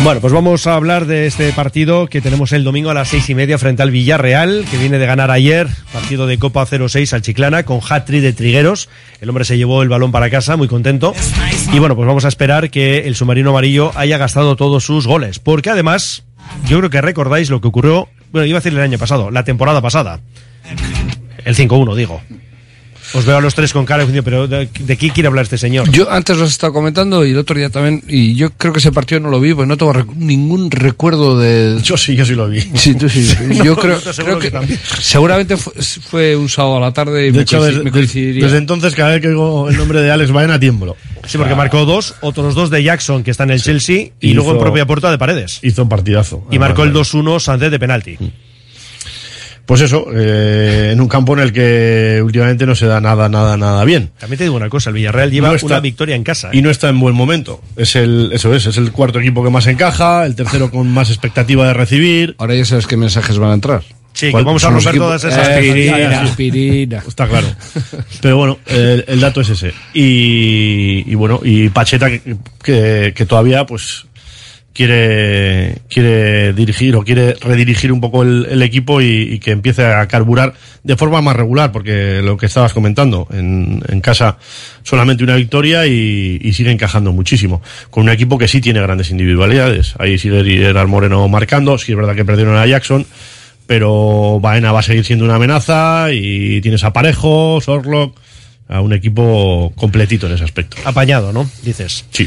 Bueno, pues vamos a hablar de este partido que tenemos el domingo a las seis y media frente al Villarreal, que viene de ganar ayer, partido de Copa 0-6 al Chiclana, con hat-trick de Trigueros. El hombre se llevó el balón para casa, muy contento. Y bueno, pues vamos a esperar que el submarino amarillo haya gastado todos sus goles, porque además, yo creo que recordáis lo que ocurrió, bueno, iba a decir el año pasado, la temporada pasada. El 5-1, digo. Os veo a los tres con cara pero ¿de, de qué quiere hablar este señor? Yo antes lo he estado comentando y el otro día también, y yo creo que ese partido no lo vi, pues no tengo rec- ningún recuerdo de... Yo sí, yo sí lo vi. Sí, tú sí. Yo No, creo, yo que, que también. seguramente fue, fue un sábado a la tarde y De me, hecho, desde, me coincidiría. desde entonces, cada vez que oigo el nombre de Alex Baena, tiemblo. Sí, porque marcó dos, otros dos de Jackson, que está en el Chelsea, y, luego en propia puerta de Paredes. Hizo un partidazo. Y marcó el 2-1 Sánchez de penalti. Pues eso, eh, en un campo en el que últimamente no se da nada, nada, nada bien. También te digo una cosa, el Villarreal lleva No está- una victoria en casa. ¿eh? Y no está en buen momento. Es el, eso es, es el cuarto equipo que más encaja, el tercero con más expectativa de recibir. Ahora ya sabes qué mensajes van a entrar. Sí, que vamos a romper todas esas Eh, Aspirina. Está claro. Pero bueno, el, el dato es ese. Y, y bueno, y Pacheta que, que, que todavía pues quiere quiere dirigir o quiere redirigir un poco el, el equipo y, y que empiece a carburar de forma más regular, porque lo que estabas comentando, en, en casa solamente una victoria y, y sigue encajando muchísimo. Con un equipo que sí tiene grandes individualidades. Ahí sigue Gerard Moreno marcando, sí es verdad que perdieron a Jackson, pero Baena va a seguir siendo una amenaza y tienes a Parejo, Sorlock, a un equipo completito en ese aspecto. Apañado, ¿no? Dices. Sí.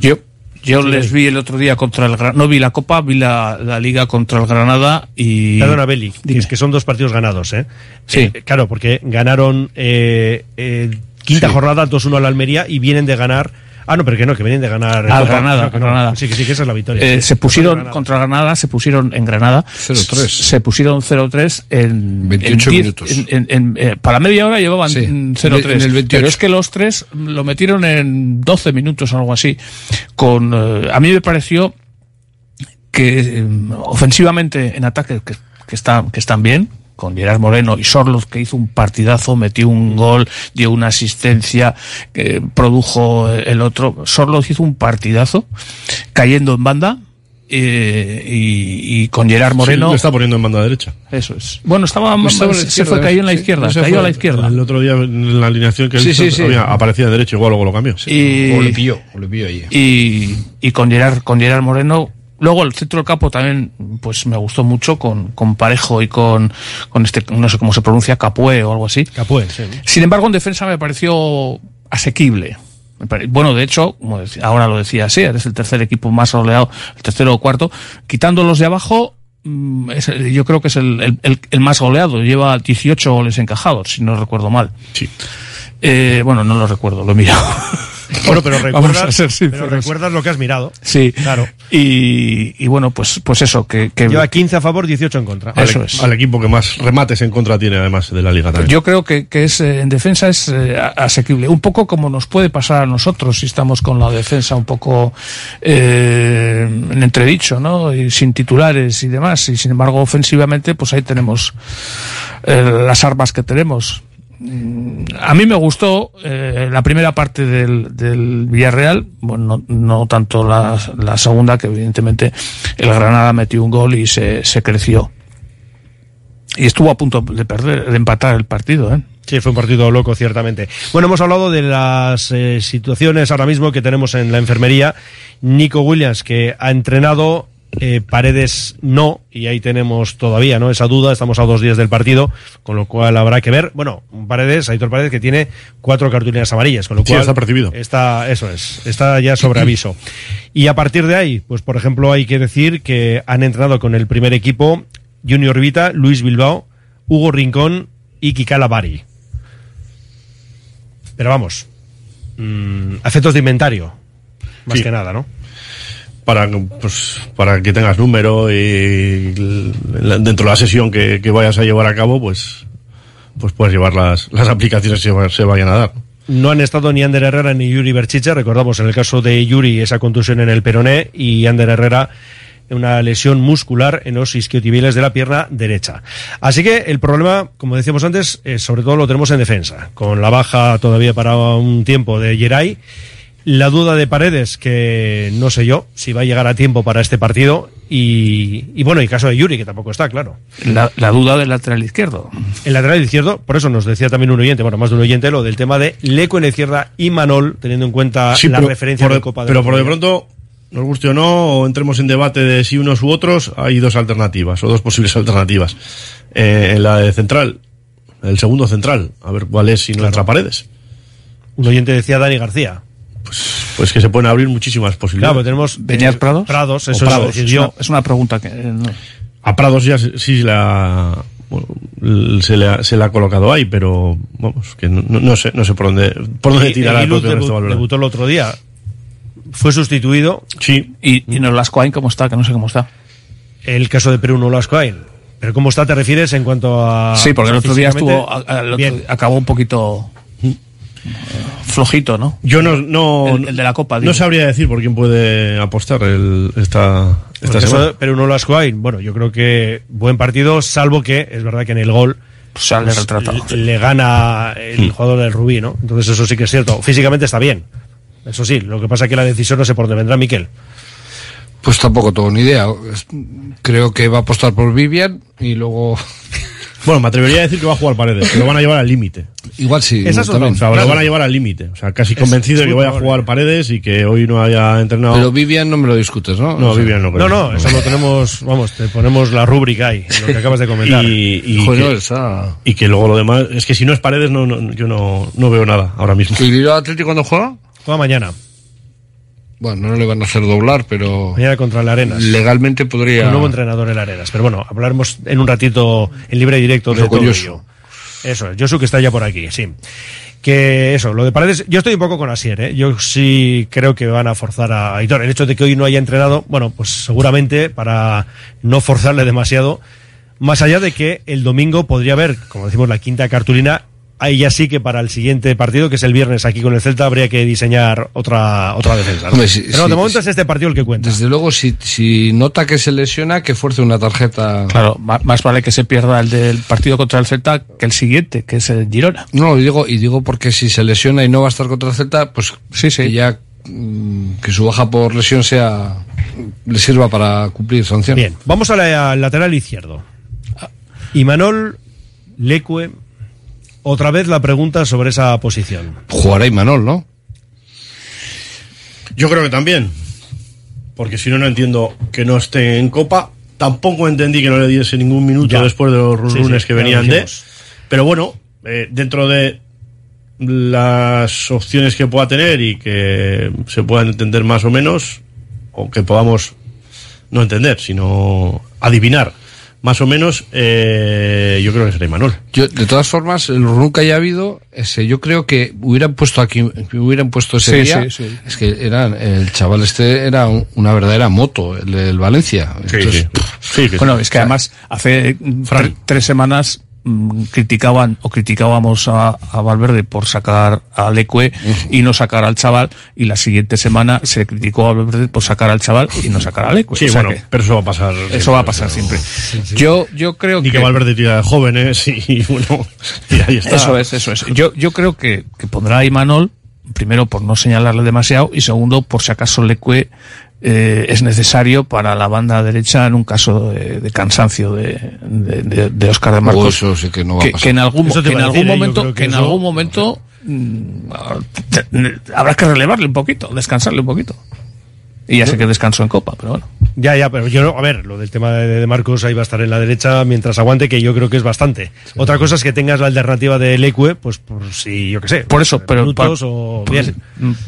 Yo, yo les vi el otro día contra el Granada. No vi la Copa, vi la, la Liga contra el Granada y. Perdona, Beli, que es que son dos partidos ganados, ¿eh? Sí. Eh, claro, porque ganaron eh, eh, quinta Sí. jornada 2-1 a la Almería y vienen de ganar. Ah, no, pero que no, que vienen de ganar. Copa. Granada, No. Granada. Sí, que sí, que esa es la victoria. Eh, Sí. se pusieron Granada. contra Granada, se pusieron en Granada 0-3. Se pusieron 0-3 en 28 en diez- minutos. en- en- en- eh, para media hora llevaban Sí, mm, 0-3. en el 28. Pero es que los tres lo metieron en 12 minutos o algo así. Con eh, a mí me pareció que eh, ofensivamente en ataque que, que están que están bien con Gerard Moreno y Sorloz que hizo un partidazo, metió un gol, dio una asistencia, produjo el otro. Sorloz hizo un partidazo, cayendo en banda, eh, y, y con Gerard Moreno. Sí, lo está poniendo en banda derecha. Eso es. Bueno, estaba, Estaba en la se izquierda, fue, cayó en la sí, izquierda, no se cayó fue. a la izquierda. El otro día en la alineación que Sí, visto sí, sí. había- aparecía de derecho, igual luego lo cambió. Y, O le pilló, o le pilló allí. y, y con Gerard, con Gerard Moreno. Luego el centro del campo también, pues me gustó mucho con, con Parejo y con, con este, no sé cómo se pronuncia, Capué o algo así. Capué, sí. Sin embargo, en defensa me pareció asequible. Bueno, de hecho, como decía- ahora lo decía así, es el tercer equipo más oleado, el tercero o cuarto. Quitando los de abajo, mm, es yo creo que es el, el- el- el más goleado. Lleva 18 goles encajados, si no recuerdo mal. Sí. Eh, bueno, no lo recuerdo, lo he mirado. Bueno, pero Vamos recuerdas, a ser pero recuerdas lo que has mirado. Sí. Claro. Y, y bueno, pues, pues eso, que, que Lleva 15 a favor, 18 en contra. Al, Eso es. al equipo que más remates en contra tiene además de la liga también. Yo creo que, que es eh, en defensa es eh, a- asequible. Un poco como nos puede pasar a nosotros si estamos con la defensa un poco eh, en entredicho, ¿no? Y sin titulares y demás. Y sin embargo, ofensivamente, pues ahí tenemos eh, las armas que tenemos. A mí me gustó eh, la primera parte del, Villarreal, bueno, no, tanto la, segunda, que evidentemente el Granada metió un gol y se, se creció. Y estuvo a punto de perder, de empatar el partido, ¿eh? Sí, fue un partido loco, ciertamente. Bueno, hemos hablado de las eh, situaciones ahora mismo que tenemos en la enfermería. Nico Williams, que ha entrenado, eh, Paredes no, y ahí tenemos todavía no esa duda. Estamos a dos días del partido, con lo cual habrá que ver. Bueno, Paredes, Aitor Paredes, que tiene cuatro cartulinas amarillas, con lo Sí, cual. está percibido. Está, eso es, está ya sobre aviso. Y a partir de ahí, pues por ejemplo, hay que decir que han entrenado con el primer equipo Junior Vita, Luis Bilbao, Hugo Rincón y Kikala Bari. Pero vamos, mm, efectos de inventario, más Sí. que nada, ¿no? Para, pues, para que tengas número y dentro de la sesión que, que vayas a llevar a cabo, pues, pues puedes llevar las, las aplicaciones que se va- se vayan a dar. No han estado ni Ander Herrera ni Yuri Berchiche. Recordamos en el caso de Yuri esa contusión en el peroné y Ander Herrera una lesión muscular en los isquiotibiales de la pierna derecha. Así que el problema, como decíamos antes, eh, sobre todo lo tenemos en defensa, con la baja todavía para un tiempo de Geray. La duda de Paredes, que no sé yo si va a llegar a tiempo para este partido. Y, y bueno, el caso de Yuri, que tampoco está, claro. La, la duda del lateral izquierdo. El lateral izquierdo, por eso nos decía también un oyente, bueno, más de un oyente, lo del tema de Leco en la izquierda y Manol, teniendo en cuenta Sí, la pero referencia por de Copa de Pero por de pronto, nos guste o no, o entremos en debate de si unos u otros, hay dos alternativas, o dos posibles alternativas. Eh, en la de central, el segundo central, a ver cuál es si no entra Paredes. Un oyente decía Dani García. Pues que se pueden abrir muchísimas Claro, posibilidades. pero tenemos ¿Beñat eh, Prados? Prados, eso Prados, es decir, Es yo. una, es una pregunta que... eh, no. A Prados ya sí la bueno, se, le ha, se le ha colocado ahí, pero vamos, que no, no- no sé, no sé por dónde, por dónde Y- tirar el debu- debutó el otro día. Fue sustituido. Sí. Y, y Nolascoain, ¿cómo está? Que no sé cómo está. El caso de Perú no Lascoain. Pero ¿cómo está te refieres en cuanto a... Sí, porque el otro día estuvo, a- a- el otro- Bien. acabó un poquito flojito, ¿no? Yo no, no, El- el de la Copa, no sabría decir por quién puede apostar el, esta, esta Porque semana. eso- pero no lo has jugado y, bueno, yo creo que buen partido, salvo que es verdad que en el gol sale pues, retratado. le, le gana el jugador del Rubí, ¿no? Entonces eso sí que es cierto. Físicamente está bien. Eso sí, lo que pasa es que la decisión no sé por dónde vendrá Miquel. Pues tampoco tengo ni idea. Creo que va a apostar por Vivian y luego. Bueno, me atrevería a decir que va a jugar Paredes, que lo van a llevar al límite. Igual sí. Esa es otra también. opción. O sea, lo van a llevar al límite. O sea, casi convencido de que vaya a jugar Paredes y que hoy no haya entrenado. Pero Vivian no me lo discutes, ¿no? No, O sea, Vivian no creo. No, no, eso lo tenemos, vamos, te ponemos la rúbrica ahí, lo que acabas de comentar. Y, y Joder, que, esa- y que luego lo demás. Es que si no es Paredes, no, no- yo no, no veo nada ahora mismo. ¿Y Bilbao Atlético cuándo juega? Juega mañana, Bueno, no le van a hacer doblar, pero mañana contra el Arenas. legalmente podría. El nuevo entrenador en Arenas. Pero bueno, hablaremos en un ratito en libre y directo de todo ello. Eso es, Josu que está ya por aquí, sí. Que eso, lo de Paredes, yo estoy un poco con Asier, ¿eh? yo sí creo que van a forzar a Aitor. El hecho de que hoy no haya entrenado, bueno, pues seguramente para no forzarle demasiado, más allá de que el domingo podría haber, como decimos, la quinta cartulina, ahí ya sí que para el siguiente partido, que es el viernes aquí con el Celta, habría que diseñar otra, otra defensa. ¿no? Hombre, sí, Pero de momento sí. es este partido el que cuenta. Desde luego, si, si nota que se lesiona, que fuerce una tarjeta. Claro, más vale que se pierda el del partido contra el Celta que el siguiente, que es el Girona. No, y digo, y digo porque si se lesiona y no va a estar contra el Celta, pues Sí, sí. que ya mm, que su baja por lesión sea le sirva para cumplir sanción. Bien, vamos la- al lateral izquierdo. Imanol Lecue, otra vez la pregunta sobre esa posición. Jugará Imanol, ¿no? Yo creo que también. Porque si no, no entiendo que no esté en Copa. Tampoco entendí que no le diese ningún minuto Ya. después de los Sí, lunes sí, que venían de. Pero bueno, eh, dentro de las opciones que pueda tener y que se puedan entender más o menos, o que podamos no entender, sino adivinar más o menos, eh, yo creo que será Imanol. Yo, de todas formas, el run que haya habido, ese, yo creo que hubieran puesto aquí, hubieran puesto ese Sí, día. sí, sí. Es que era, el chaval este era un- una verdadera moto, el, del Valencia. Entonces, Sí, que Bueno, sí. es que además hace tre- tres semanas criticaban o criticábamos a, a Valverde por sacar a Leque y no sacar al chaval y la siguiente semana se criticó a Valverde por sacar al chaval y no sacar a Leque. Sí, O sea bueno, que pero eso va a pasar. eso va a pasar siempre. Yo, yo creo Ni que Valverde tira de jóvenes y bueno, y ahí está. Eso es, eso es. Yo, yo creo que, que pondrá a Imanol, primero por no señalarle demasiado y segundo por si acaso Leque eh, es necesario para la banda derecha en un caso de, de cansancio de, de, Oscar de Marcos. Oh, eso sí que no va a que, pasar. que en algún, que en algún momento, que que en eso- algún momento mm, habrá que relevarle un poquito, descansarle un poquito. Y ya sé que descansó en Copa, pero bueno. Ya, ya, pero yo, no- a ver, lo del tema de, de Marcos ahí va a estar en la derecha mientras aguante, que yo creo que es bastante. Otra cosa es que tengas la alternativa de Lecue, pues por si, yo qué sé. Por eso, pero minutos pa- o por, bien.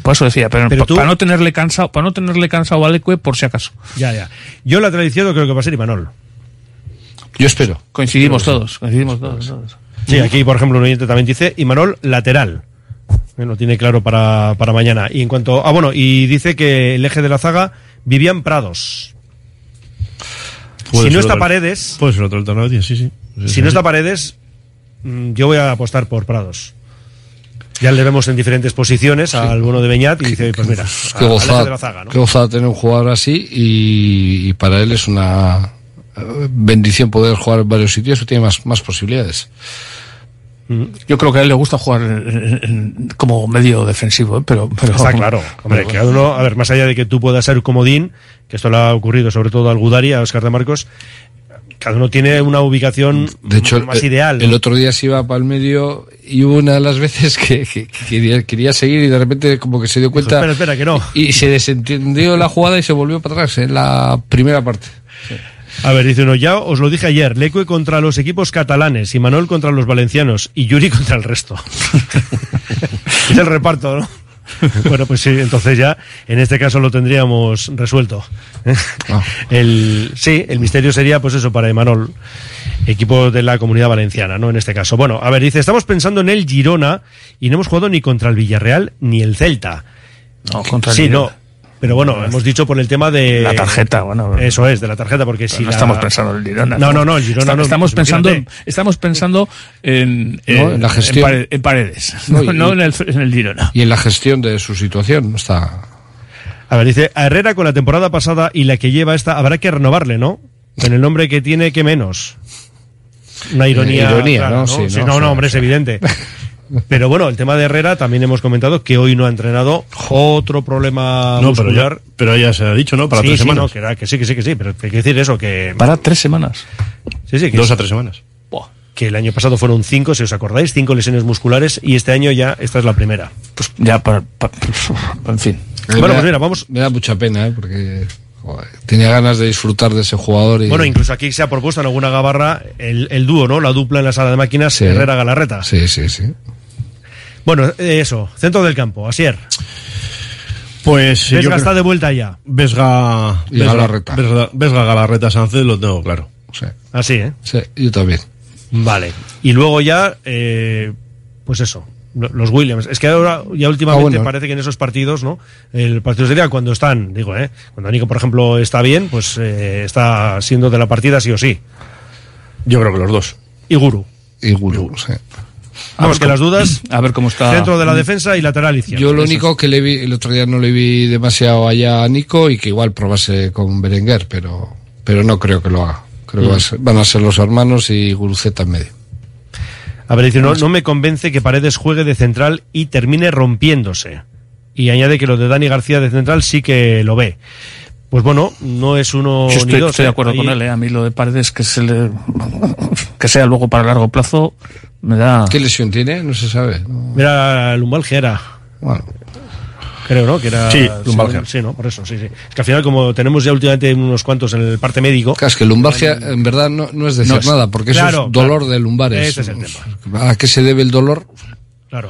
por eso decía, pero, Pero pa- tú- para no tenerle cansado, para no tenerle cansado a Leque por si acaso. Ya, ya. Yo lateral izquierdo creo que va a ser Imanol. yo espero. Coincidimos todos, coincidimos todos. todos. Sí, aquí, por ejemplo, un oyente también dice Imanol lateral. Eh, Lo tiene claro para, para mañana. Y en cuanto. Ah, bueno, y dice que el eje de la zaga Vivian Prados. Si no está otro- Paredes, Puede ser otro alternativa, sí, sí. Sí, si sí, no está Paredes, mm, yo voy a apostar por Prados. Ya le vemos en diferentes posiciones al bono de Beñat y dice, pues mira, Qué eje de la gozada, zaga, ¿no? qué gozada tener un jugador así y, y para él es una eh, bendición poder jugar en varios sitios, tiene más, más posibilidades. Yo creo que a él le gusta jugar en- en- como medio defensivo, ¿eh? pero, pero Está claro. Hombre, pero- cada uno, a ver, más allá de que tú puedas ser comodín, que esto le ha ocurrido sobre todo al Gudari, a Oscar de Marcos, cada uno tiene una ubicación De hecho, más ideal. ¿no? el otro día se iba para el medio y hubo una de las veces que, que- que quería, quería seguir y de repente como que se dio cuenta espera, espera, que no. y se desentendió la jugada y se volvió para atrás en la primera parte. A ver, dice uno, ya os lo dije ayer, Leque contra los equipos catalanes, y Manuel contra los valencianos, y Yuri contra el resto. es el reparto, ¿no? bueno, pues sí, entonces ya, en este caso lo tendríamos resuelto. el, sí, el misterio sería, pues eso, para Emanol, equipo de la comunidad valenciana, ¿no? En este caso. Bueno, a ver, dice, estamos pensando en el Girona, y no hemos jugado ni contra el Villarreal ni el Celta. No, contra el Sí, Girona. no. Pero bueno, hemos dicho por el tema de... La tarjeta, bueno. Eso es, de la tarjeta, porque si no la- estamos pensando en el Girona. No, no, no, el Girona Está- no. Estamos pensando, Imagínate. estamos pensando en, No, en la gestión. en paredes, No, no, y- no en, el, en el Girona. Y en la gestión de su situación está. A ver, dice, a Herrera con la temporada pasada y la que lleva esta, habrá que renovarle, ¿no? Con el nombre que tiene, que menos. Una ironía. Eh, ironía, clara, ¿no? Sí, Sí, ¿no? no, no, hombre, es evidente. Pero bueno, el tema de Herrera también hemos comentado que hoy no ha entrenado. Otro problema No, pero muscular. ya, pero ya se ha dicho, ¿no? Para sí, tres sí, semanas. no, que, era- que sí, que sí, que sí, pero hay que decir eso, que... Para tres semanas. Sí, sí, que Dos sí. a tres semanas. Que el año pasado fueron cinco, si os acordáis, cinco lesiones musculares y este año ya, esta es la primera. Pues ya, para, para- en fin. Bueno, pues mira, vamos- Me da mucha pena, ¿eh? Porque tenía ganas de disfrutar de ese jugador. Y... Bueno, incluso aquí se ha propuesto en alguna gabarra el, el dúo, ¿no? La dupla en la sala de máquinas, Sí. Herrera-Galarreta. Sí, sí, sí. Bueno, eh, eso, centro del campo, Asier. Pues Vesga está de vuelta ya. Vesga, Y Vesga, Galarreta. Vesga, Vesga, Galarreta, Sánchez, lo tengo claro. Sí, Así, ¿eh? sí, yo también. Vale. Y luego ya, eh, pues eso, lo- los Williams. Es que ahora, ya últimamente Ah, bueno. parece que en esos partidos, ¿no? El partido sería cuando están, digo, ¿eh? Cuando Nico, por ejemplo, está bien, pues eh, está siendo de la partida sí o sí. Yo creo que los dos. Y Guru. Y Guru, sí. Vamos, que las dudas, A ver cómo está. centro de la defensa y lateral izquierdo. Yo lo único que le vi, el otro día no le vi demasiado allá a Nico y que igual probase con Berenguer, pero, pero no creo que lo haga. Creo que va a ser- van a ser los hermanos y Guruceta en medio. A ver, dice, no, no me convence que Paredes juegue de central y termine rompiéndose. Y añade que lo de Dani García de central sí que lo ve. Pues bueno, no es uno Yo ni estoy, dos. estoy de ¿eh? acuerdo Ahí- con él, ¿eh? A mí lo de Paredes, que, se le, que sea luego para largo plazo, me da. ¿Qué lesión tiene? No se sabe. No. Era lumbalgia, era. Bueno, Creo, ¿no? Que era. Sí, lumbalgia. Sí, ¿no? Por eso, sí, sí. Es que al final, como tenemos ya últimamente unos cuantos en el parte médico. Claro, es que lumbalgia en verdad no, no es decir No es- nada, porque eso claro, es dolor claro. de lumbares. Ese es el tema. ¿A qué se debe el dolor? Claro.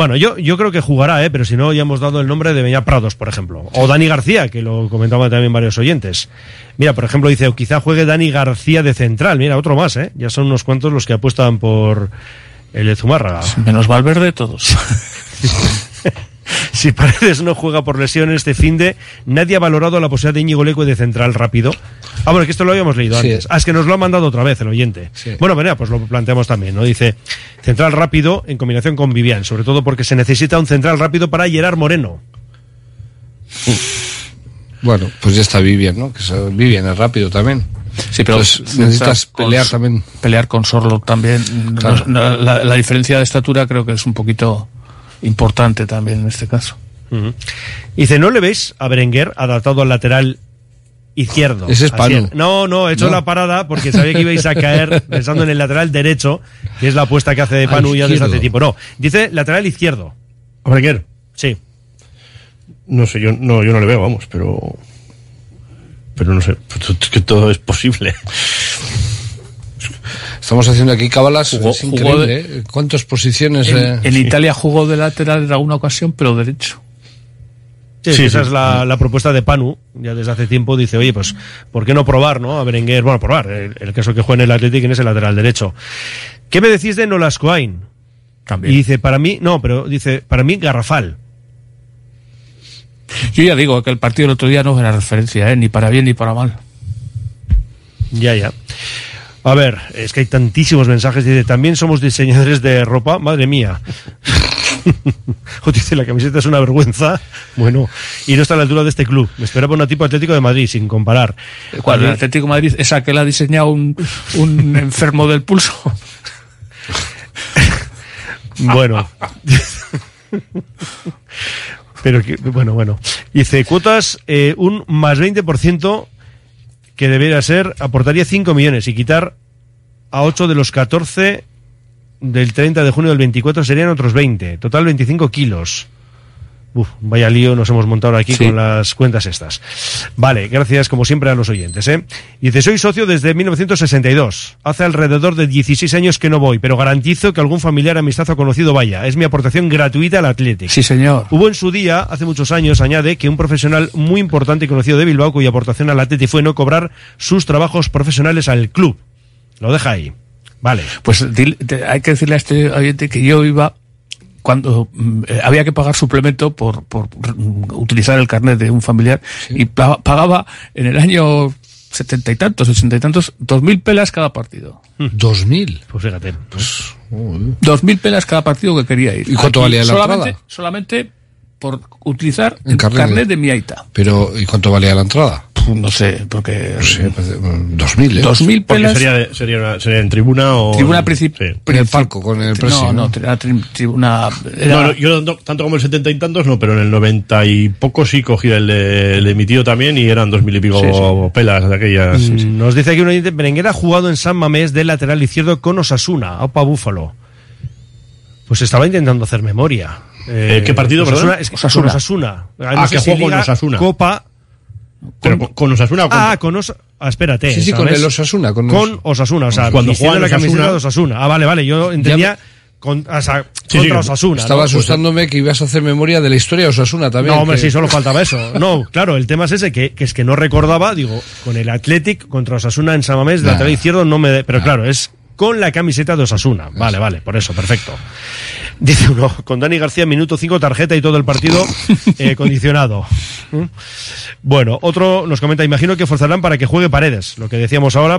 Bueno, yo, yo creo que jugará, ¿eh? pero si no, ya hemos dado el nombre de Beñá Prados, por ejemplo. O Dani García, que lo comentaban también varios oyentes. Mira, por ejemplo, dice, o quizá juegue Dani García de central. Mira, otro más, ¿eh? Ya son unos cuantos los que apuestan por el Zumárraga. Menos Valverde, todos. si Paredes no juega por lesión este fin de, nadie ha valorado la posibilidad de Íñigo Leque de central rápido. Ah, bueno, que esto lo habíamos leído Sí. antes. Ah, es que nos lo ha mandado otra vez el oyente. Sí. Bueno, venga, pues lo planteamos también, ¿no? Dice, central rápido en combinación con Vivian, sobre todo porque se necesita un central rápido para Gerard Moreno. Bueno, pues ya está Vivian, ¿no? Que se- Vivian es rápido también. Sí, pero Entonces, necesitas con- pelear también. Pelear con Sorlo también. Claro. No, la, la diferencia de estatura creo que es un poquito importante también en este caso. Dice, ¿no le veis a Berenguer adaptado al lateral izquierdo? Ese es Panu. No, no, he hecho No. la parada porque sabía que ibais a caer pensando en el lateral derecho, que es la apuesta que hace de Panu ya desde hace tiempo. No, dice lateral izquierdo. ¿A Berenguer? Sí. No sé, yo no, yo no le veo, vamos, pero. Pero no sé, es que todo es posible. Estamos haciendo aquí cábalas, Jugó- es jugó increíble, de- ¿eh? ¿Cuántas posiciones? En, eh? en Italia jugó de lateral en alguna ocasión, pero derecho. Sí, Sí, esa sí. es la, la propuesta de Panu, ya desde hace tiempo dice, oye, pues, ¿por qué no probar, no? A Berenguer, bueno, probar, el, el caso que juega en el Atlético en ese lateral derecho. ¿Qué me decís de Nolascoain? También. Y dice, para mí, no, pero dice, para mí, Garrafal. Yo ya digo que el partido del otro día no era referencia, ¿eh? ni para bien ni para mal. Ya, ya. A ver, es que hay tantísimos mensajes. Dice, también somos diseñadores de ropa. Madre mía. O dice, la camiseta es una vergüenza. Bueno, y no está a la altura de este club. Me esperaba un tipo Atlético de Madrid, sin comparar. Cuando el Atlético de Madrid esa que la ha diseñado un, un enfermo del pulso. Bueno. Pero que, bueno, bueno. Dice, cuotas, eh, un más 20% que debería ser, aportaría 5 millones y quitar a 8 de los 14 del 30 de junio del 24 serían otros 20. Total 25 kilos. Uf, vaya lío nos hemos montado aquí Sí. con las cuentas estas. Vale, gracias como siempre a los oyentes. ¿eh? Dice, soy socio desde 1962. Hace alrededor de 16 años que no voy, pero garantizo que algún familiar, amistad o conocido vaya. Es mi aportación gratuita al Athletic. Sí, señor. Hubo en su día, hace muchos años, añade, que un profesional muy importante y conocido de Bilbao, cuya aportación al Atleti fue no cobrar sus trabajos profesionales al club. Lo deja ahí. Vale. Pues hay que decirle a este oyente que yo iba cuando mm, eh, había que pagar suplemento por, por mm, utilizar el carnet de un familiar y pa- pagaba en el año setenta y tantos, sesenta y tantos, dos mil pelas cada partido. ¿Dos mil? Pues fíjate. Dos mil pelas cada partido que quería ir. ¿Y cuánto valía la solamente, entrada? Solamente por utilizar El el carnet de mi aita. Pero, ¿y cuánto valía la entrada? No sé, porque... No sé, parece- mm, dos mil, ¿eh? Dos mil pelas. sería, de- sería, una- sería en tribuna o. Tribuna principal. En el palco con el presi, No, ¿no? no, era tri- tribuna. era- No, no, yo no- tanto como el setenta y tantos no, pero en el noventa y poco sí cogí el de, el de mi tío también y eran dos mil y pico Sí, sí. pelas de aquellas. sí, sí. Mm, Nos dice aquí un oyente, Berenguer ha jugado en San Mamés de lateral izquierdo con Osasuna, Opa Búfalo. Pues estaba intentando hacer memoria. Eh, ¿qué partido, Osasuna, perdón? es Osasuna. con Osasuna. Ah, que jugó con Liga, Osasuna. Copa. Pero con, con Osasuna o con- Ah, con Osasuna. Ah, espérate. Sí, sí, con el Osasuna, con Con, Os- Osasuna, o sea, Cuando juega la camiseta Osasuna- de Osasuna. Ah, vale, vale, yo entendía con, o sea, Sí, contra sí, Osasuna. Estaba ¿no? asustándome que ibas a hacer memoria de la historia de Osasuna también. No, hombre, que- sí, solo faltaba eso. No, claro, el tema es ese, que, que es que no recordaba, digo, con el Athletic contra Osasuna en Samamés, de Nah. lateral izquierdo, no me... Pero claro, es con la camiseta de Osasuna. Vale, vale, por eso, perfecto. Dice uno, con Dani García, minuto 5, tarjeta y todo el partido eh, condicionado. Bueno, otro nos comenta, imagino que forzarán para que juegue Paredes, lo que decíamos ahora, pero